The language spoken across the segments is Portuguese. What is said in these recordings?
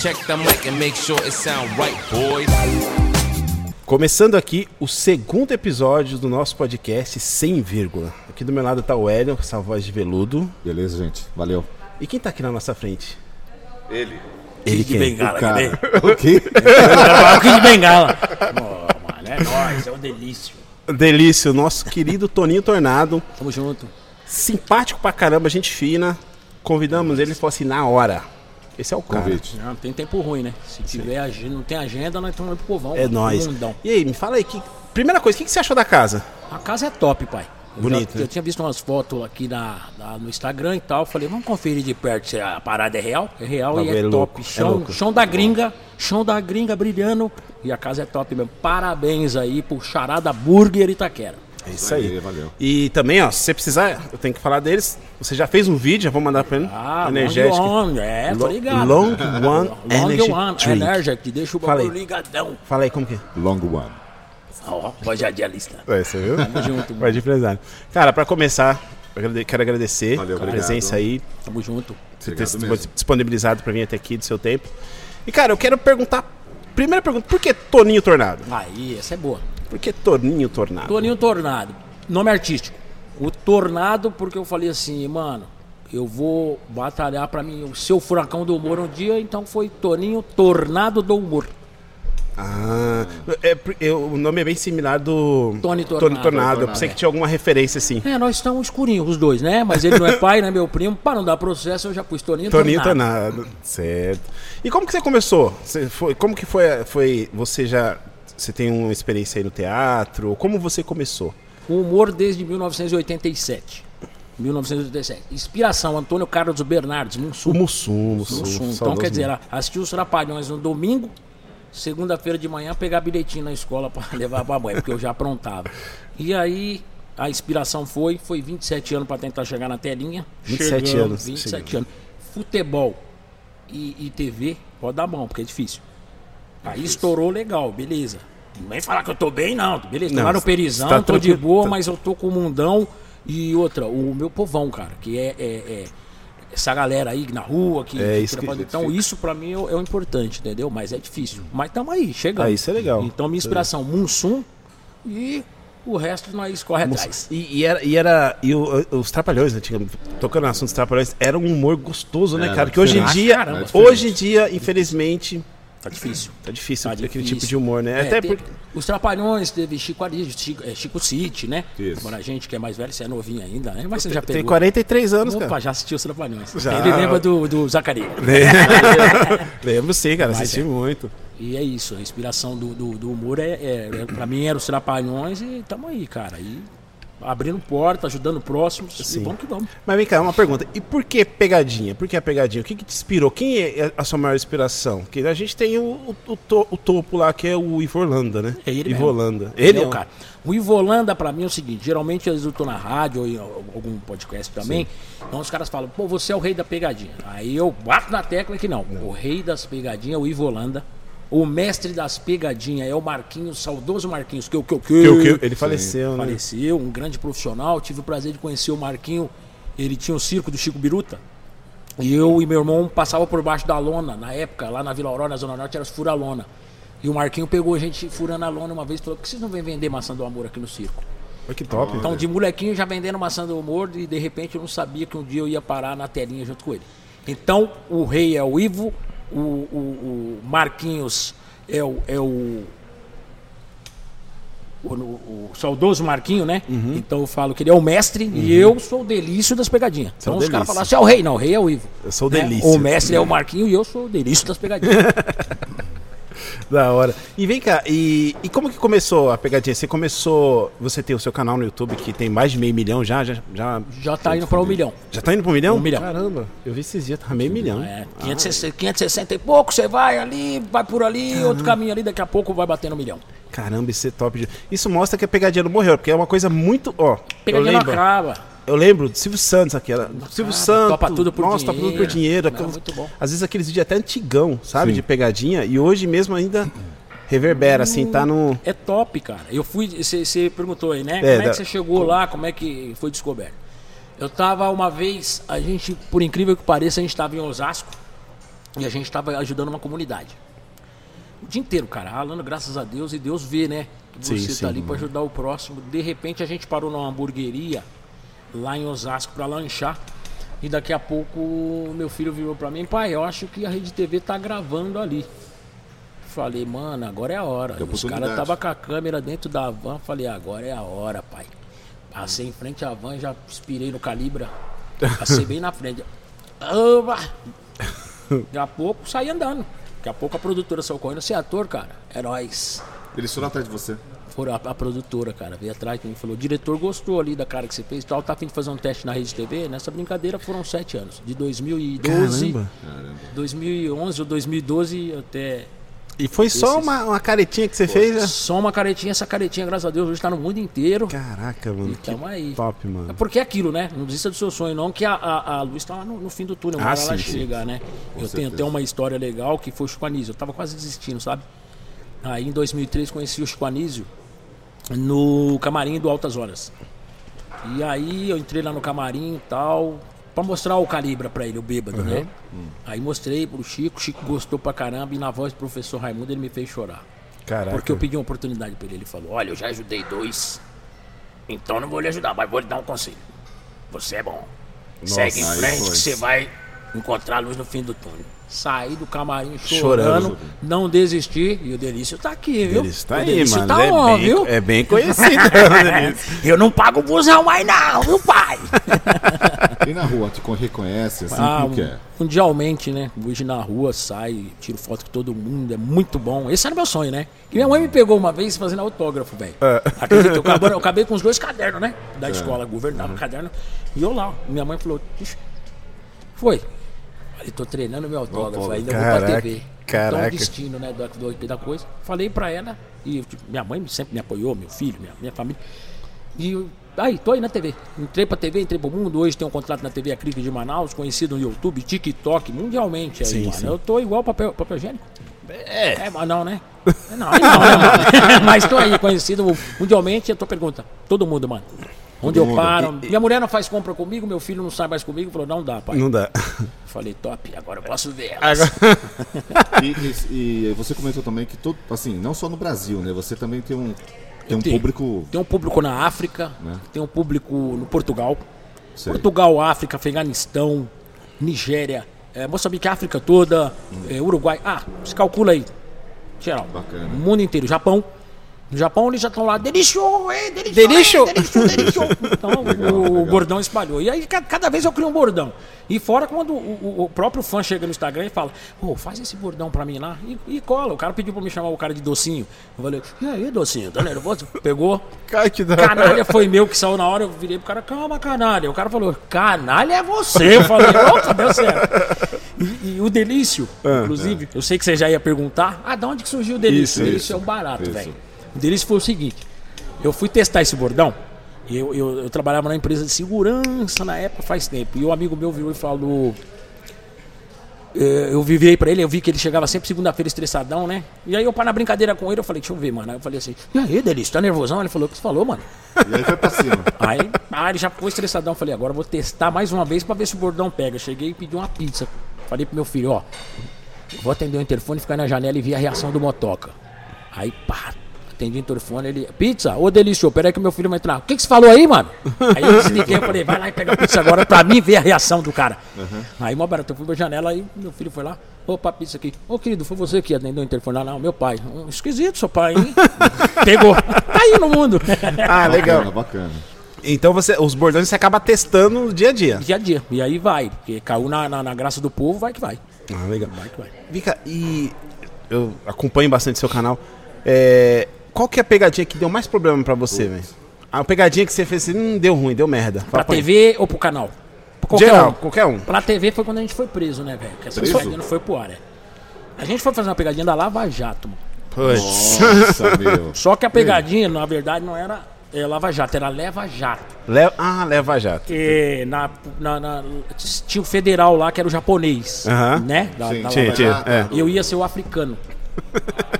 Check the mic and make sure it sound right, boys. Começando aqui o segundo episódio do nosso podcast Sem Vírgula. Aqui do meu lado tá o Hélio, com essa voz de veludo. Beleza, gente? Valeu. E quem tá aqui na nossa frente? Ele. Ele de quem? bengala, O cara. cadê? o quê? Kid de bengala. Pô, mano, é nóis, é um delício. Delício, nosso querido Toninho Tornado. Tamo junto. Simpático pra caramba, gente fina. Convidamos ele e falou assim, na hora. Esse é o cara. Convite. Não, tem tempo ruim, né? Se tiver agenda, não tem agenda, nós estamos pro povão. É nóis. mundão. E aí, me fala aí, que... primeira coisa, o que, que você achou da casa? A casa é top, pai. Eu Bonito, já- né? Eu tinha visto umas fotos aqui na, na- no Instagram e tal. Falei, vamos conferir de perto se a parada é real. É real e é é top. é chão, louco. chão da gringa, chão da gringa brilhando. E a casa é top mesmo. Parabéns aí pro Charada Burger Itaquera. É isso aí. Aí, valeu. E também, ó, se você precisar, eu tenho que falar deles. Você já fez um vídeo, já vou mandar pra ele. Ah, energético. Long One, é, tô Lo- ligado. Long One Long Energy One, Drink. Energy, deixa o bagulho ligadão. Fala aí como que é. Long one. Ó, Rogério lista. É, você viu? Tamo junto, Vai de empresário. Cara, pra começar, quero agradecer Valeu, a presença aí, Tamo junto. você ter disponibilizado pra vir até aqui do seu tempo. E, cara, eu quero perguntar. Primeira pergunta, por que Toninho Tornado? Aí, essa é boa. Por que Toninho Tornado? Toninho Tornado. Nome artístico. O Tornado, porque eu falei assim, mano, eu vou batalhar pra mim o seu furacão do humor um dia, então foi Toninho Tornado do Humor. Ah, é, por- eu- o nome é bem similar do Tony Tornado. Eu pensei que tinha alguma referência assim. É, nós estamos escurinhos, os dois, né? Mas ele não é pai, né, meu primo. Para não dar processo, eu já pus Toninho, Toninho Tornado. Tornado, certo. E como que você começou? Você foi, como que foi, foi? Você já, você tem uma experiência aí no teatro? Como você começou? O humor desde 1987. 1987. Inspiração, Antônio Carlos Bernardes, Mussum. O Mussum, Mussum. Mussum. Então, quer dizer, assistir os Trapalhões no domingo, segunda-feira de manhã, pegar bilhetinho na escola para levar pra mãe, porque eu já aprontava. E aí, a inspiração foi, foi 27 anos para tentar chegar na telinha. 27 Chegamos, anos, 27 chegou. anos. Futebol e, e TV, pode dar mão, porque é difícil. Aí estourou legal, beleza. Não vem falar que eu tô bem, não. Beleza, tô Não, lá no você Perizão, tá tô de boa, tá- mas eu tô com o mundão. E outra, o meu povão, cara, que é, é- é essa galera aí na rua, que, É que isso que Então, isso pra mim é, o é o importante, entendeu? Mas é difícil. Mas tamo aí, chegando. Ah, isso é legal. Então, minha inspiração, Munsum e o resto nós corre atrás. E, e era, e, era, e o- os Trapalhões, antigamente, tocando no assunto dos Trapalhões, era um humor gostoso, né, Era cara? Que hoje em dia, Caramba, hoje em dia, infelizmente, Tá difícil. tá difícil Tá ter aquele difícil. tipo de humor, né? É, Até porque... Os Trapalhões, teve Chico Chico, é, Chico City, né? Isso. Agora a gente que é mais velho, você é novinho ainda, né? Mas você já pegou. Tem 43 anos, Opa, cara. já assistiu os Trapalhões. Já. Ele lembra do, do Zacarias. Lembro sim, cara, Mas assisti é. muito. E é isso, a inspiração do, do, do humor é, é, é- Pra mim, era os Trapalhões e tamo aí, cara. E abrindo porta, ajudando próximos. Sim. E vamos que vamos. Mas vem cá, uma pergunta. E por que pegadinha? Por que a pegadinha? O que, que te inspirou? Quem é a sua maior inspiração? Porque a gente tem o, o, o to- o topo lá, que é o Ivo Holanda, né? É ele Ivo mesmo. Holanda. Ele é um- o cara. O Ivo Holanda, pra mim, é o seguinte: geralmente, às vezes eu tô na rádio ou em algum podcast também. Então os caras falam, pô, você é o rei da pegadinha. Aí eu bato na tecla que não. O rei das pegadinhas é o Ivo Holanda. O mestre das pegadinhas é o Marquinhos, saudoso Marquinhos, que o que, Que, o que, ele faleceu, né? faleceu, um grande profissional. Tive o prazer de conhecer o Marquinho. Ele tinha o circo do Chico Biruta. E eu e meu irmão passava por baixo da lona, na época, lá na Vila Aurora, na Zona Norte, era os fura-lona. E o Marquinho pegou a gente furando a lona uma vez e falou: por que vocês não vêm vender maçã do amor aqui no circo? Olha que top. Então, de molequinho já vendendo maçã do humor e de repente eu não sabia que um dia eu ia parar na telinha junto com ele. Então, o rei é o Ivo, o, o- o Marquinhos é o. É o o, o- o saudoso Marquinho, né? Uhum. Então eu falo que ele é o mestre e eu sou o delício das pegadinhas. Então os caras falam, você é o rei, não, o rei é o Ivo. Eu sou o Né? delício. O mestre é o Marquinho e eu sou o delício das pegadinhas. Da hora. E vem cá, e, e como que começou a pegadinha? Você começou. Você tem o seu canal no YouTube que tem mais de meio milhão já? Já, já, Já tá indo para um milhão. já tá indo pro milhão? Um milhão. Caramba, eu vi esses dias, tá meio milhão. É, 560, 560 e pouco, você vai ali, vai por ali, outro caminho ali, daqui a pouco vai bater no milhão. Caramba, isso é top. de- Isso mostra que a pegadinha não morreu, porque é uma coisa muito. Ó, Pegadinha não acaba. Eu lembro do Silvio Santos aquela. Silvio Santos. topa tudo por nossa, topa tudo por dinheiro. dinheiro. Não, aquelas- muito bom. Às vezes aqueles vídeos até antigão, sabe? Sim. De pegadinha. E hoje mesmo ainda reverbera, assim, tá no. É top, cara. Eu fui, você perguntou aí, né? É, como é que você chegou lá, como é que foi descoberto? Eu tava uma vez, a gente, por incrível que pareça, a gente tava em Osasco. E a gente tava ajudando uma comunidade. O dia inteiro, cara, ralando, graças a Deus, e Deus vê, né? Que Sim, você sim. tá ali pra ajudar o próximo. De repente a gente parou numa hamburgueria lá em Osasco pra lanchar. E daqui a pouco meu filho virou pra mim, pai, eu acho que a Rede TV tá gravando ali. Falei, mano, agora é a hora. E Os caras tava com a câmera dentro da van, falei, agora é a hora, pai. Passei em frente à van, já inspirei no calibra. Passei bem na frente. Oba! Daqui a pouco saí andando. Daqui a pouco a produtora saiu correndo. Você é ator, cara? Heróis. Eles foram atrás de você. Foram a, a produtora, cara, veio atrás de mim e falou: o diretor gostou ali da cara que você fez e tal, tá a fim de fazer um teste na Rede TV. Nessa brincadeira foram sete anos. De 2012, Caramba. 2011 ou 2012 até. E foi só Esses- uma, uma caretinha que você fez? né? Só uma caretinha, essa caretinha, graças a Deus, hoje tá no mundo inteiro. Caraca, mano. E Que tamo aí. top, É mano. porque é aquilo, né? Não desista do seu sonho, não, que a, a, a luz tá lá no, no fim do túnel, Ah, hora ela sim, sim. chega, né? Eu tenho certeza. até uma história legal que foi o Chico Anísio. Eu tava quase desistindo, sabe? Aí em 2003 conheci o Chico Anísio no camarim do Altas Horas. E aí eu entrei lá no camarim e tal, pra mostrar o calibra pra ele, o bêbado, né? Aí mostrei pro Chico, o Chico gostou pra caramba e na voz do professor Raimundo ele me fez chorar. Caraca. Porque eu pedi uma oportunidade pra ele. Ele falou: Olha, eu já ajudei dois. Então não vou lhe ajudar, mas vou lhe dar um conselho. Você é bom. Segue em frente que você vai encontrar a luz no fim do túnel. Saí do camarim Chorando. chorando, não desisti. E o Delício tá aqui, viu? Ele está o aí, Delício mano. tá é, on, bem, viu? é bem conhecido. né, Delício? Eu não pago o busão mais não, viu, pai? E na rua, te con- reconhece, assim, Ah, como que é? mundialmente, né? Hoje na rua, sai, tiro foto com todo mundo, é muito bom. Esse era meu sonho, né? E minha mãe me pegou uma vez fazendo autógrafo, velho. É. Acredita, eu acabei, eu acabei com os dois cadernos, né? Da escola, governava o caderno. E eu lá, minha mãe falou, "Ixi, foi. Falei, tô treinando meu autógrafo, Autógrafo. ainda vou pra Caraca, TV. caraca. Então, o destino, né, do, do, da coisa. Falei pra ela, e tipo, minha mãe sempre me apoiou, meu filho, minha, minha família. E eu, aí, tô aí na TV. Entrei pra TV, entrei pro mundo. Hoje tenho um contrato na TV Acrílica de Manaus, conhecido no YouTube, TikTok, mundialmente. Aí, Sim, mano. sim. Eu tô igual papel, papel higiênico. É. mas não, né? Não, aí não, né, mano? Mas tô aí, conhecido mundialmente. A tua pergunta, todo mundo, mano. Onde eu paro. Minha mulher não faz compra comigo, meu filho não sai mais comigo. Falou, não dá, pai. Não dá. Falei, top, agora eu posso ver elas. Agora- E, e- e você comentou também que, todo, assim, não só no Brasil, né? Você também tem um, tem um tenho. público... Tem um público na África, Né? tem um público no Portugal. Sei. Portugal, África, Afeganistão, Nigéria, eh, Moçambique, África toda, eh, Uruguai. Ah, se calcula aí. Geral. Bacana. O mundo inteiro. Japão. No Japão eles já estão lá, delício, é, delício, Delício. é. Então o, o bordão espalhou. E aí ca- cada vez eu crio um bordão. E fora quando o, o- próprio fã chega no Instagram e fala, pô, faz esse bordão pra mim lá e, e cola. O cara pediu pra me chamar o cara de docinho. Eu falei, e aí, docinho, tá nervoso? Pegou. Cara, que da Canalha foi meu que saiu na hora, eu virei pro cara, calma, canalha. O cara falou, canalha é você. Eu falei, opa, deu certo. E, e o Delício, inclusive, eu sei que você já ia perguntar, ah, de onde que surgiu o Delício? Isso, o Delício isso. é um barato, velho. O foi o seguinte, eu fui testar esse bordão, eu, eu, eu trabalhava na empresa de segurança na época, faz tempo, e um amigo meu virou e falou... eh, Eu vivei pra ele, eu vi que ele chegava sempre segunda-feira estressadão, né? E aí eu para na brincadeira com ele, eu falei, deixa eu ver, mano. Aí eu falei assim, e aí, Delício, tá nervosão? Ele falou, o que você falou, mano? E aí foi pra cima. Aí, ah, ele já ficou estressadão. Falei, agora eu vou testar mais uma vez pra ver se o bordão pega. Cheguei e pedi uma pizza. Falei pro meu filho, ó, vou atender o interfone, ficar na janela e ver a reação do motoca. Aí, pá, atendi o interfone, ele, pizza? Ô, delício, peraí que meu filho vai entrar. O que que você falou aí, mano? Aí eu desliguei, eu falei, vai lá e pega a pizza agora pra mim ver a reação do cara. Aí, mó barato, eu fui pra janela, aí meu filho foi lá, opa, pizza aqui. Ô, querido, foi você que atendeu o interfone lá? Não, meu pai. Hum, esquisito, seu pai, hein? Pegou. Tá aí no mundo. Ah, legal. Bacana, bacana. Então você, os bordões você acaba testando no dia a dia. dia a dia. E aí vai, porque caiu na, na, na graça do povo, vai que vai. Ah, legal. Vai que vai. Vika, e eu acompanho bastante seu canal. É, qual que é a pegadinha que deu mais problema pra você, velho? A pegadinha que você fez assim, hum, deu ruim, deu merda. Pra Fala aí. TV ou pro canal? Pra qualquer Geral, um. qualquer um. Pra TV foi quando a gente foi preso, né, velho? Essa Preso? pegadinha não foi pro ar, é. A gente foi fazer uma pegadinha da Lava Jato, mano. Nossa, meu. Só que a pegadinha, na verdade, não era é, Lava Jato, era Leva Jato. Le- Ah, leva jato. E na, na, na- tinha o federal lá, que era o japonês, Aham. né? Da, Sim, da Tinha, Lava tinha. Jato. É. E eu ia ser o africano.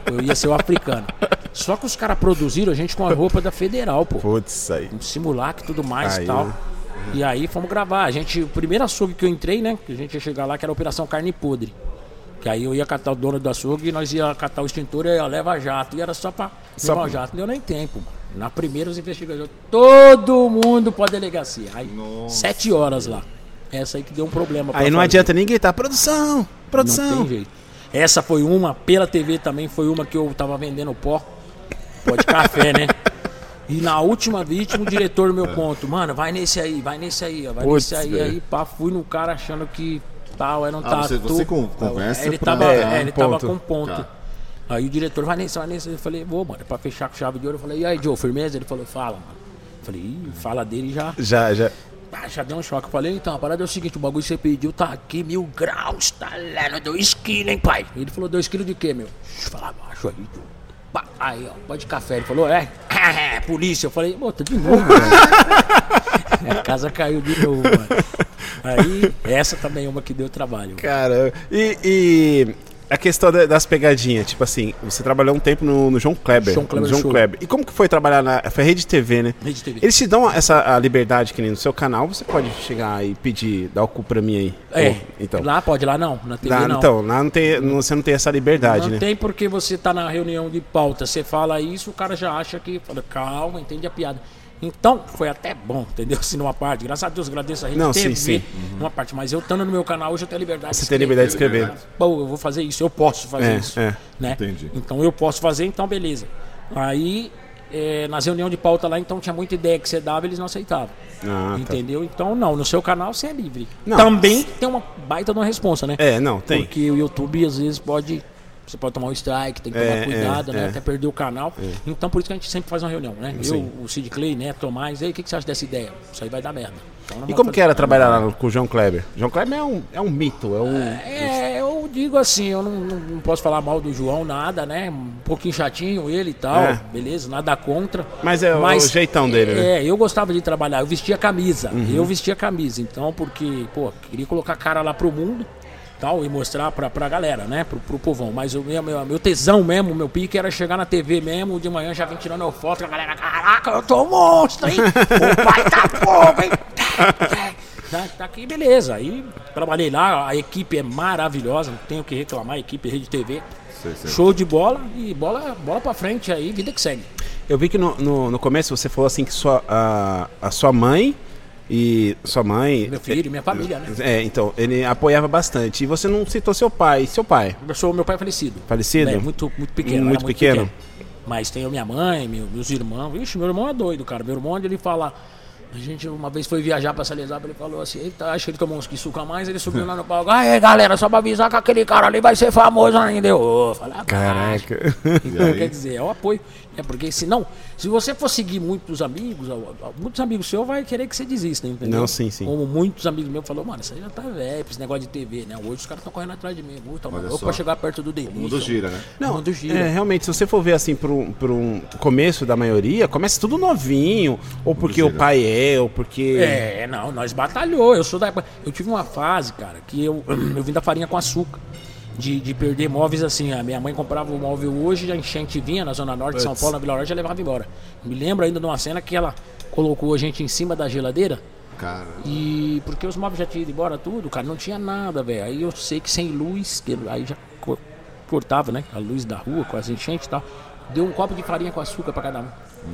Eu ia ser o africano. Só que os caras produziram a gente com a roupa da federal, pô. Putz, aí. um simulacro e tudo mais e tal. E aí fomos gravar. A gente, o primeiro açougue que eu entrei, né? Que a gente ia chegar lá, que era a Operação Carne Podre. Que aí eu ia catar o dono do açougue e nós ia catar o extintor e ia levar jato. E era só pra Só levar pra- o jato. Não deu nem tempo, mano. Na primeira os investigadores, todo mundo pra delegacia. Aí, Nossa. sete horas lá. Essa aí que deu um problema. Aí não fazer. adianta nem gritar, produção, Não produção. tem jeito. Essa foi uma, pela TV também foi uma que eu tava vendendo pó. Pó de café, né? E na última vítima, o diretor do meu ponto, mano, vai nesse aí, vai nesse aí, ó, vai Putz, nesse aí, velho. aí, pá, fui no cara achando que tal, era um Ah, você- tatu. você con- conversa ele pra- tava, É, é, ele tava com ponto. Tá. Aí o diretor, vai nesse, vai nesse. Eu falei, vou, mano, é pra fechar com chave de ouro. Eu falei, e aí, Joe, firmeza? Ele falou, fala, mano. Eu falei, Ih, fala dele já. Já, já. Ah, já deu um choque. Eu falei, então, a parada é o seguinte, o bagulho que você pediu tá aqui, mil graus, tá no 2 quilos, hein, pai? Ele falou, 2 quilos de quê, meu? Fala baixo aí, tio. Pá, Aí, ó, pode de café. Ele falou, é, polícia. Eu falei, bota de novo, mano. A casa caiu de novo, mano. Aí, essa também é uma que deu trabalho. Cara, e, e a questão da- das pegadinhas, tipo assim, você trabalhou um tempo no, no João Kleber. João Kleber no João Show. Kleber. E como que foi trabalhar na. Foi Rede TV, né? Rede TV. Eles te dão essa liberdade que nem no seu canal, você pode chegar e pedir, dar o cu pra mim aí. É, Pô, então. lá pode, lá não, na TV Lá- não. Então, lá não tem, não- você não tem essa liberdade, Não né? tem porque você tá na reunião de pauta, você fala isso, o cara já acha que. Fala, calma, entende a piada. Então, foi até bom, entendeu? Assim, numa parte. Graças a Deus, agradeço a Rede Não, sim, sim. numa parte. Mas eu estando no meu canal, hoje eu tenho a liberdade Você tem liberdade de escrever. Pô, eu vou fazer isso, eu posso fazer É, isso. é. Né? Entendi. Então eu posso fazer, então beleza. Aí, é, nas reuniões de pauta lá, então tinha muita ideia que você dava, eles não aceitavam. Ah, tá. entendeu? Então, não, no seu canal você é livre. Não. Também tem uma baita de uma responsa, né? É, não, tem. Porque o YouTube às vezes pode. Você pode tomar um strike, tem que tomar É, cuidado, é, né? é. Até perder o canal. Então por isso que a gente sempre faz uma reunião, né? Sim. Eu, o Sid Clay, né? Tomás, aí o que, que você acha dessa ideia? Isso aí vai dar merda. Então, E como que era trabalhar lá com o João Kleber? João Kleber é um, é um mito, é um. É, eu digo assim, eu não, não- posso falar mal do João, nada, né? Um pouquinho chatinho ele e tal, É. beleza, nada contra. Mas é o- o jeitão dele, né? Uhum. É, eu gostava de trabalhar, eu vestia camisa, eu vestia camisa, então, porque, pô, queria colocar a cara lá pro mundo tal, e mostrar pra, pra galera, né? Pro, pro povão. Mas o meu, meu, meu tesão mesmo, meu pique era chegar na TV mesmo, de manhã já vim tirando eu foto, a galera, caraca, eu tô um monstro, hein? o pai tá fogo, hein? Tá, tá aqui, beleza. Aí trabalhei lá, a equipe é maravilhosa, não tenho o que reclamar, a equipe Rede TV. Sei, sei. Show de bola e bola, bola pra frente aí, vida que segue. Eu vi que no, no, no começo você falou assim que sua, a, a sua mãe e sua mãe. Meu filho, minha família, né? É, então, ele apoiava bastante. E você não citou seu pai. Seu pai? Eu sou meu pai é falecido. Falecido? É, muito, muito pequeno. Muito era pequeno? Mas tenho minha mãe, meu- meus irmãos. Vixe, meu irmão é doido, cara. Meu irmão, onde ele fala. A gente uma vez foi viajar pra Salesap, ele falou assim: Eita, acho que ele tomou uns que suca mais. Ele subiu lá no palco. Aí, galera, só pra avisar que aquele cara ali vai ser famoso ainda. Eu, falei, "Ah, Caraca. Então, quer dizer, é o apoio. É porque senão, se você for seguir muitos amigos, muitos amigos seus vai querer que você desista, entendeu? Não, sim, sim. Como muitos amigos meus falaram, mano, isso aí já tá velho, esse negócio de TV, né? Hoje os caras estão correndo atrás de mim. Olha roupa só. pra chegar perto do O delírio. mundo gira, né? Não, o mundo gira. é, realmente, se você for ver assim pro, pro um começo da maioria, começa tudo novinho. Ou porque o pai é, ou porque. É, não, nós batalhou. Eu sou da. Eu tive uma fase, cara, que eu, eu vim da farinha com açúcar. De, de perder móveis assim. A minha mãe comprava o móvel hoje, a enchente vinha na Zona Norte de São. Paulo, na Vila Oeste, e levava embora. Me lembro ainda de uma cena que ela colocou a gente em cima da geladeira. Cara. E porque os móveis já tinham ido embora tudo, cara, não tinha nada, velho. Aí eu sei que sem luz, que aí já co- cortava, né? A luz da rua com as enchentes e tal. Deu um copo de farinha com açúcar pra cada um.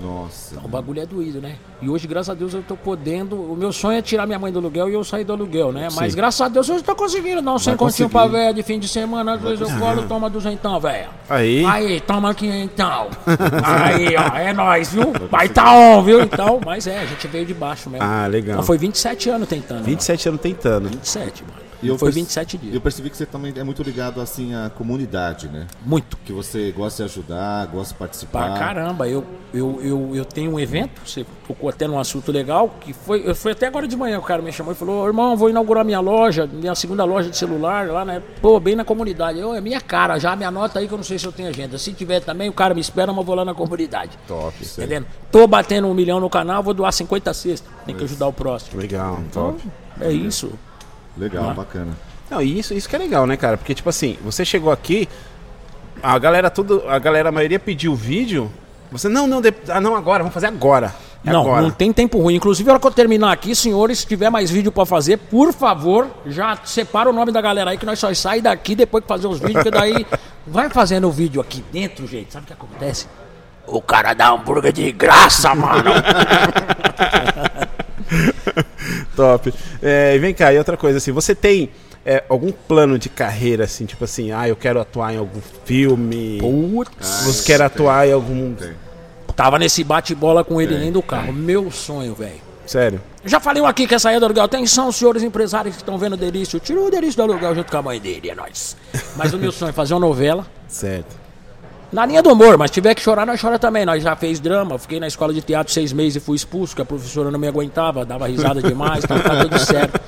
Nossa. O bagulho é doído, né? E hoje, graças a Deus, eu tô podendo. O meu sonho é tirar minha mãe do aluguel e eu sair do aluguel, né? Mas graças a Deus eu tô conseguindo dar um sem continho pra velha de fim de semana. Às vezes eu colo, toma duzentão, velho. Aí. Aí, toma quinhentão. Aí, ó, é nóis, viu? Vai tá on, viu? Então, mas é, a gente veio de baixo mesmo. Ah, legal. Então foi 27 anos tentando. 27 anos tentando. Mano. 27, mano. E eu foi perce- 27 dias. Eu percebi que você também é muito ligado assim à comunidade, né? Muito. Que você gosta de ajudar, gosta de participar. Pra caramba, eu, eu, eu, eu tenho um evento, você tocou até num assunto legal, que foi, eu fui até agora de manhã, o cara me chamou e falou, irmão, vou inaugurar minha loja, minha segunda loja de celular, lá, né? Pô, bem na comunidade. Eu, é minha cara, já me anota aí que eu não sei se eu tenho agenda. Se tiver também, o cara me espera, mas eu vou lá na comunidade. Top. Entendendo? Tô batendo um milhão no canal, vou doar 50 cestas. Tem que ajudar o próximo. Legal, top. É isso. Legal, Ah. bacana. Não, e isso, isso que é legal, né, cara? Porque, tipo assim, você chegou aqui, a galera tudo, a galera, a maioria pediu o vídeo. Você, não, não, de- ah, não agora, vamos fazer agora. Não, agora. não tem tempo ruim. Inclusive, na hora que eu terminar aqui, senhores, se tiver mais vídeo pra fazer, por favor, já separa o nome da galera aí que nós só sai daqui depois que fazer os vídeos, porque daí vai fazendo o vídeo aqui dentro, gente. Sabe o que acontece? O cara dá hambúrguer de graça, mano. Top. É, e vem cá, e outra coisa, assim, você tem é, algum plano de carreira, assim, tipo assim, ah, eu quero atuar em algum filme, Putz. você quer atuar em algum... Tem. Tava nesse bate-bola com ele Tem, dentro do carro. Meu sonho, velho. Sério? Já falei um aqui que é sair do aluguel. Atenção, senhores empresários que estão vendo o Delício. Tira o Delício do aluguel junto com a mãe dele, é nóis. Mas o meu sonho é fazer uma novela. Certo. Na linha do humor, mas se tiver que chorar, nós chora também. Nós já fez drama, fiquei na escola de teatro seis meses e fui expulso, porque a professora não me aguentava, dava risada demais, então tá tudo certo.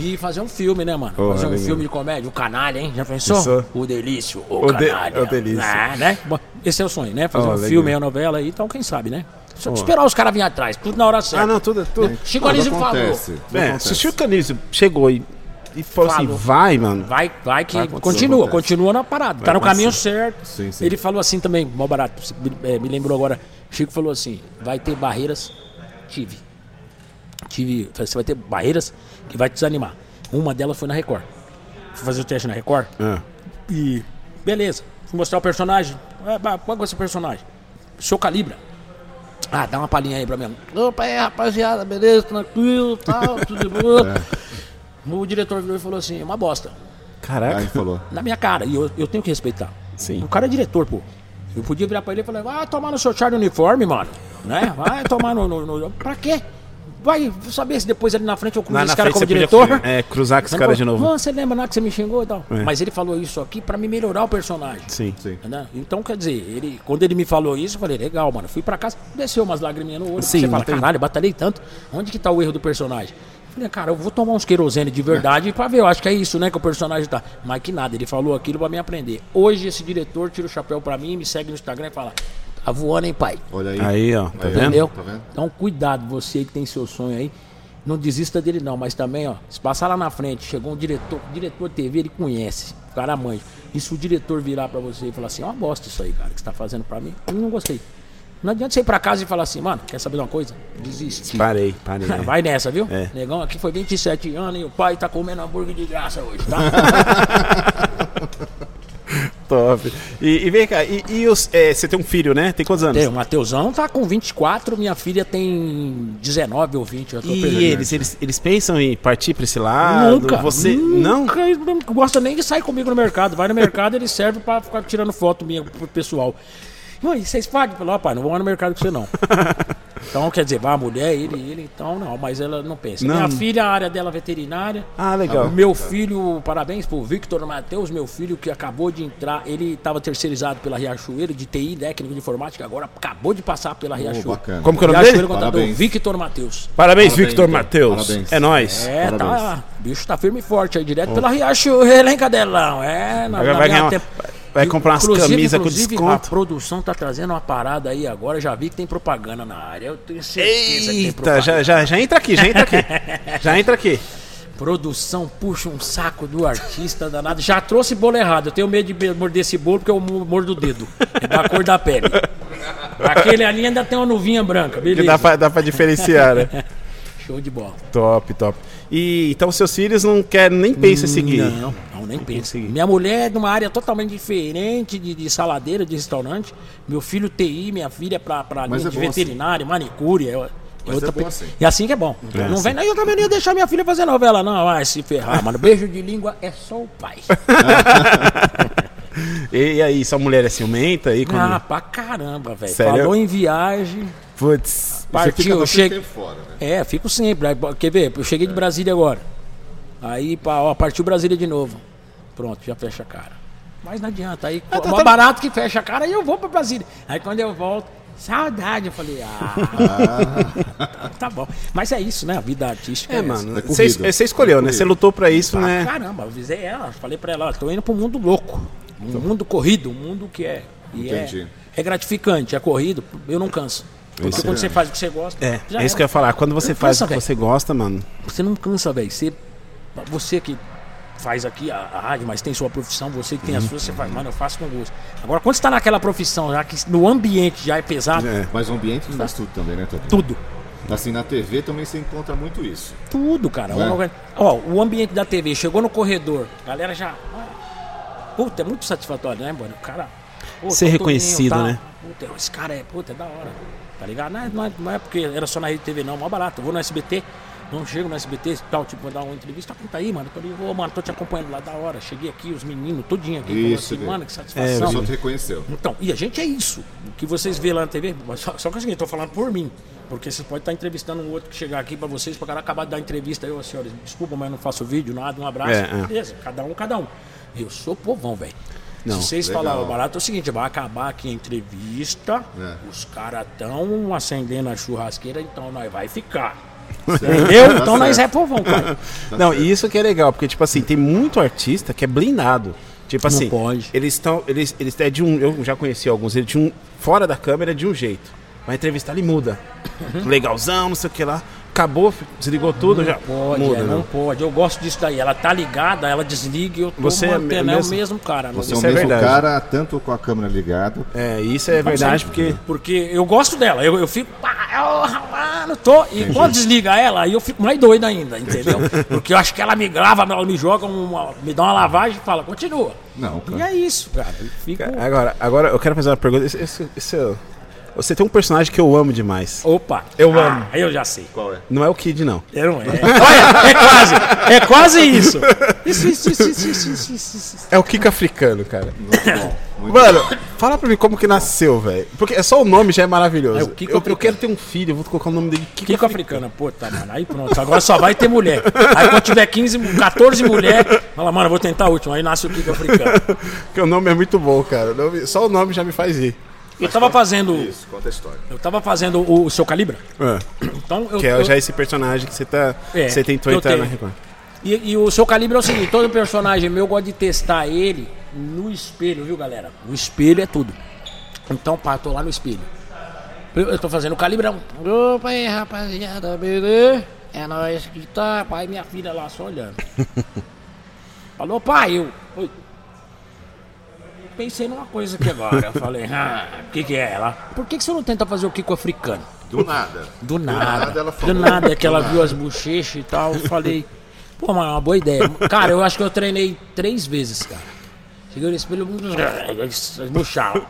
E fazer um filme, né, mano? Porra, fazer um legal. filme de comédia, o canalha, hein? Já pensou? Pensou? O Delício, o, O de- canalha. o Delício. Ah, né? Bom, esse é o sonho, né? Fazer Ó, um legal. filme, uma novela aí, então quem sabe, né? Só esperar os caras virem atrás, tudo na hora certa. Ah, não, tudo... tudo. Chico Anísio falou. É, se o Chico Canísio chegou e, e falou assim, vai, mano, Vai, vai que Vai acontecer, continua, continua na parada. tá no caminho certo. Sim, sim. Ele falou assim também, mó barato, é, me lembrou agora. Chico falou assim: vai ter barreiras. Tive. Tive. Você vai ter barreiras que vai te desanimar. Uma delas foi na Record. Fui fazer o teste na Record. Ah, E. Beleza. Fui mostrar o personagem. Ah, qual é o seu personagem? Seu Calibra. Ah, dá uma palhinha aí pra mim. Opa, aí, rapaziada, beleza, tranquilo, tal, tudo de boa. O diretor virou e falou assim: é uma bosta. caraca. Aí falou. Na minha cara, e eu, eu tenho que respeitar. Sim. O cara é diretor, pô. Eu podia virar pra ele e falar, vai tomar no seu char de uniforme, mano. Né? Vai tomar no, no, no- Pra quê? Vai saber se depois ali na frente eu cruzo esse cara como você podia diretor. é, cruzar com esse cara de novo. Não, você lembra lá que você me xingou e tal. É. Mas ele falou isso aqui pra me melhorar o personagem. Sim. Sim. Né? Então, quer dizer, ele, quando ele me falou isso, eu falei, legal, mano. Fui pra casa, desceu umas lagriminhas no olho. Sim, você fala, tem- caralho, batalhei tanto. Onde que tá o erro do personagem? Eu Falei, cara, eu vou tomar uns querosene de verdade pra ver. Eu acho que é isso, né, que o personagem tá. Mas que nada, ele falou aquilo pra me aprender. Hoje, esse diretor tira o chapéu pra mim, me segue no Instagram e fala, tá voando, hein, pai? Olha aí. Aí, ó, tá Aí, vendo? Entendeu? Tá vendo? Então, cuidado, você aí que tem seu sonho aí. Não desista dele, não. Mas também, ó, se passar lá na frente, chegou um diretor, diretor TV, ele conhece, o cara manja. E se o diretor virar pra você e falar assim: é uma bosta isso aí, cara, que você tá fazendo pra mim, eu não gostei. Não adianta você ir pra casa e falar assim, mano, quer saber de uma coisa? Desiste. Parei, parei. Vai nessa, viu? É. Negão aqui foi 27 anos e o pai tá comendo hambúrguer de graça hoje, tá? Top. E, e vem cá, e, e os, é, você tem um filho, né? Tem quantos anos? Tem, o Mateusão tá com 24, minha filha tem 19 ou 20, eu tô perdendo. E eles, eles, eles pensam em partir pra esse lado? Nunca. Você. Não? Nunca, ele não gosta nem de sair comigo no mercado. Vai no mercado, ele serve pra ficar tirando foto minha pro pessoal. Mãe, vocês pagam? Falou, pai, não vou lá no mercado com você não. então, quer dizer, vai a mulher, ele, ele, então não, mas ela não pensa. Não. Minha filha, a área dela é veterinária. Ah, legal. Meu filho, parabéns pro Victor Matheus, meu filho que acabou de entrar, ele estava terceirizado pela Riachuelo de TI, técnico de informática, agora acabou de passar pela Riachuelo. bacana. Como que é o nome Riachuelo dele? contador, Parabéns. Victor Matheus. Parabéns, Parabéns, Victor então. Matheus. É nóis. É, Parabéns. tá. O bicho tá firme e forte aí, direto pela Riachuelo, hein, Cadelão? É, na, Vai, na vai minha ganhar uma- tempo- vai comprar umas Inclusive- camisas com desconto. A produção tá trazendo uma parada aí agora, já vi que tem propaganda na área. Eu tenho certeza que tem Eita, propaganda. já, já, já entra aqui, já entra aqui. já entra aqui. Produção puxa um saco do artista danado. Já trouxe bolo errado. Eu tenho medo de morder esse bolo porque eu mo- mordo o dedo. É da cor da pele. Aquele ali ainda tem uma nuvinha branca, Que beleza. dá pra, dá pra diferenciar, né? Show de bola. top, top. E então seus filhos não querem, nem pensam em seguir. Não, não, nem pensa. seguir. Minha mulher é de uma área totalmente diferente de, de saladeira, de restaurante. Meu filho TI, minha filha pra, pra Mas linha é de bom veterinário, manicure. É, é Mas outra é assim. E assim que é bom. É não assim. vem, eu também não ia deixar minha filha fazer novela, não. Vai se ferrar, mano. Beijo de língua é só o pai. E, aí, sua mulher é ciumenta? Aí, quando... Ah, pra caramba, velho. Falou em viagem, Putz. Você fica partiu. Eu cheguei. tempo fora, né? É, fico sempre. Aí, Quer ver? Eu cheguei de Brasília agora. Aí, pá, ó, partiu Brasília de novo. Pronto, já fecha a cara. Mas não adianta. Aí, tá- mais tá- barato que fecha a cara, aí eu vou pra Brasília. Aí quando eu volto, saudade. Eu falei, ah, tá, tá bom. Mas é isso, né? A vida artística. É, essa. mano. É Você você escolheu, né? corrido. Você lutou pra isso, Pra né? caramba, eu avisei ela, falei pra ela, ó, tô indo pro mundo louco. Um mundo corrido, um mundo que é. E é, Entendi. é gratificante, é corrido, eu não canso. Porque Isso quando é. você faz o que você gosta, É, já é isso que eu ia falar. Quando você Não faz o cansa, que velho. você gosta, mano. Você não cansa, velho. Você, você que faz aqui a, a rádio, mas tem sua profissão, você que tem Uhum. a sua, você faz, mano, eu faço com gosto. Agora, quando você tá naquela profissão, já que no ambiente já é pesado, É. Mas o ambiente faz tudo também, né, Tony? tudo. Assim, na TV também você encontra muito isso. Tudo, cara. Uma- Ó, o ambiente da TV, chegou no corredor, a galera já. Puta, é muito satisfatório, né, mano? O cara. pô, Ser tô reconhecido, tal. né? Puta, esse cara é, puta, é da hora. Tá ligado? Não é, não é- não é porque era só na rede TV, não, mó barato. Eu vou no SBT, não chego no SBT tal, tipo, vou dar uma entrevista, conta aí, mano. Tô ali, ô, mano, tô te acompanhando lá da hora. Cheguei aqui, os meninos, tudinho aqui, Isso, assim, velho. mano, que satisfação. pessoa te reconheceu. Então, e a gente é isso. O que vocês vê lá na TV, só, só que é o seguinte, eu tô falando por mim. Porque você pode estar entrevistando um outro que chegar aqui pra vocês, pra cara acabar de dar entrevista. Eu, senhores, desculpa, mas eu não faço vídeo, nada, um abraço. É, é. Beleza, cada um, cada um. Eu sou povão, velho. Não, Se vocês legal. falarem o barato, é o seguinte, vai acabar aqui a entrevista, É. os caras tão acendendo a churrasqueira, então nós vai ficar. Entendeu? então nós é povão, cara. Não, e isso que é legal, porque, tipo assim, tem muito artista que é blindado. Tipo Não assim, pode. eles estão. Eles, eles é de um. Eu já conheci alguns, ele de um. Fora da câmera de um jeito. Vai entrevistar, ele muda. Uhum. Legalzão, não sei o que lá. Acabou, desligou tudo, já. Pode, muda, é, né? não pode. Eu gosto disso daí. Ela tá ligada, ela desliga e eu tô Você é mantendo. É, mesmo- o mesmo cara. não Você é o Isso é mesmo verdade. cara, tanto com a câmera ligada. É, isso é verdade, porque. Porque eu gosto dela, eu, eu fico, pá, eu, mano, tô. E quando desliga ela, aí eu fico mais doido ainda, entendeu? Porque eu acho que ela me grava, ela me joga, uma, me dá uma lavagem e fala, continua. Não, E cara. é isso, cara. Fico. Agora, agora eu quero fazer uma pergunta. Esse, esse- esse- você tem um personagem que eu amo demais. Opa! Eu Ah, amo. Eu já sei. Qual é? Não é o Kid, não. Eu não é. Olha, é quase. É quase isso. Isso, isso, isso, isso, isso, isso. É o Kiko africano, cara. Muito bom. Muito Mano, fala pra mim como que nasceu, velho. Porque é só o nome já é maravilhoso. É o Kiko eu, eu africano. quero ter um filho, eu vou colocar o nome dele Kiko, Kiko africana, puta, mano. Aí pronto. Agora só vai ter mulher. Aí quando tiver 15, 14 mulheres, fala, mano, eu vou tentar a última. Aí nasce o Kiko africano. Porque o nome é muito bom, cara. Só o nome já me faz rir. Eu tava fazendo. Isso, conta a história. Eu tava fazendo o, o seu calibra. É, Então eu. que é eu- já esse personagem que você tá. É, você tentou entrar na. Record. E, e o seu calibre é o seguinte, todo personagem meu eu gosto de testar ele no espelho, viu galera? O espelho é tudo. Então, pá, tô lá no espelho. Eu, eu tô fazendo o calibrão. Opa aí, rapaziada, beleza? É nóis que tá. Pai, minha filha lá só olhando. Falou, pai, eu. Pensei numa coisa aqui agora. Eu falei, ah, o que, que é ela? Por que, que você não tenta fazer o Kiko africano? Do nada. Do nada. nada ela Do falou. nada, é que ela Do viu as bochechas e tal. Eu falei, pô, mano, é uma boa ideia. Cara, eu acho que eu treinei três vezes, cara. Cheguei no espelho, buchava.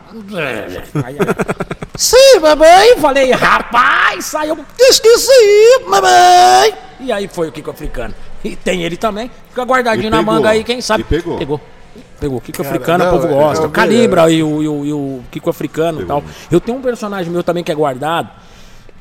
Sim, mamãe. Falei, rapaz, saiu. Esqueci, mamãe. E aí foi o Kiko africano. E tem ele também. Fica guardadinho na manga aí, quem sabe. E pegou. Pegou. Pegou. Kiko Cara, africano, não, o povo é- gosta. é O o Calibra e o, e o, e o Kiko africano e tal. Eu tenho um personagem meu também que é guardado.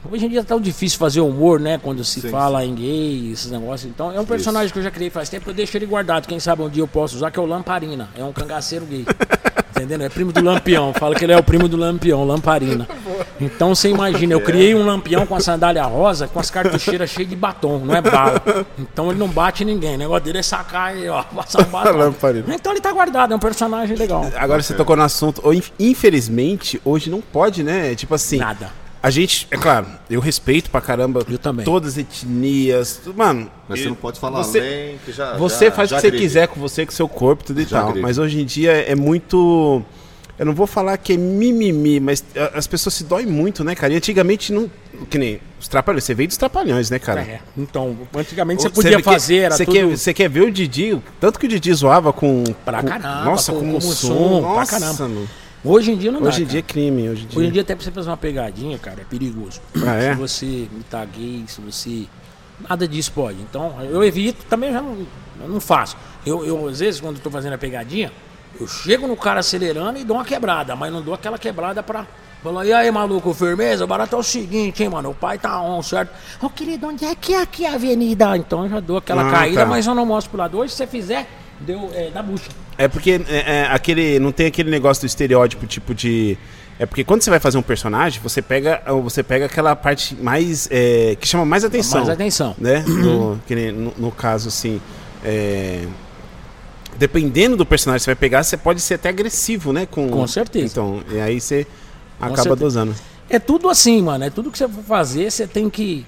Hoje em dia é tão difícil fazer humor, né? Quando se Sim, fala em gay, esses negócios. Então, é um personagem que eu já criei faz tempo, eu deixo ele guardado. Quem sabe um dia eu posso usar, que é o Lamparina. É um cangaceiro gay. Entendendo? É primo do Lampião. Fala que ele é o primo do Lampião, Lamparina. Então você imagina, eu criei um lampião com a sandália rosa, com as cartucheiras cheias de batom, não é bala. Então ele não bate ninguém. O negócio dele é sacar e ó, passar um batom. Lamparina. Então ele tá guardado, é um personagem legal. Agora você tocou no assunto. Infelizmente, hoje não pode, né? Tipo assim. Nada. A gente, é claro, eu respeito pra caramba Eu também. todas as etnias. Mano, Mas você eu- não pode falar você- além, que já. Você já- faz já o que você agride. quiser com você, com seu corpo, tudo e Já tal. agride. Mas hoje em dia é muito. Eu não vou falar que é mimimi, mas as pessoas se doem muito, né, cara? E antigamente não. Que nem os trapalhões. Você veio dos trapalhões, né, cara? É, então, antigamente Você você podia que- fazer, era você tudo... quer, você quer ver o Didi? Tanto que o Didi zoava com. Pra com- caramba, Nossa, com- com, com o som. som, pra nossa, caramba. mano. Hoje em dia não dá, Hoje em cara. dia é crime. Hoje em dia. Hoje em dia até pra você fazer uma pegadinha, cara, é perigoso. Ah, é? Se você tá gay, se você... Nada disso pode. Então, eu evito, também já não, eu não faço. Eu, eu, às vezes, quando tô fazendo a pegadinha, eu chego no cara acelerando e dou uma quebrada, mas não dou aquela quebrada pra... Falar, e aí, maluco, firmeza? O barato é o seguinte, hein, mano? O pai tá on, certo? Ô, querido, onde é que é aqui a avenida? Então eu já dou aquela Ah, caída, tá. mas eu não mostro pro lado. Hoje, se você fizer, deu é, da bucha. É porque é, é, aquele não tem aquele negócio do estereótipo tipo de é porque quando você vai fazer um personagem você pega você pega aquela parte mais é, que chama mais atenção Mais atenção. né no, que nem no, no caso assim é, dependendo do personagem que você vai pegar você pode ser até agressivo né com Com certeza. então e aí você acaba dosando É tudo assim, mano. É tudo que você for fazer, você tem que.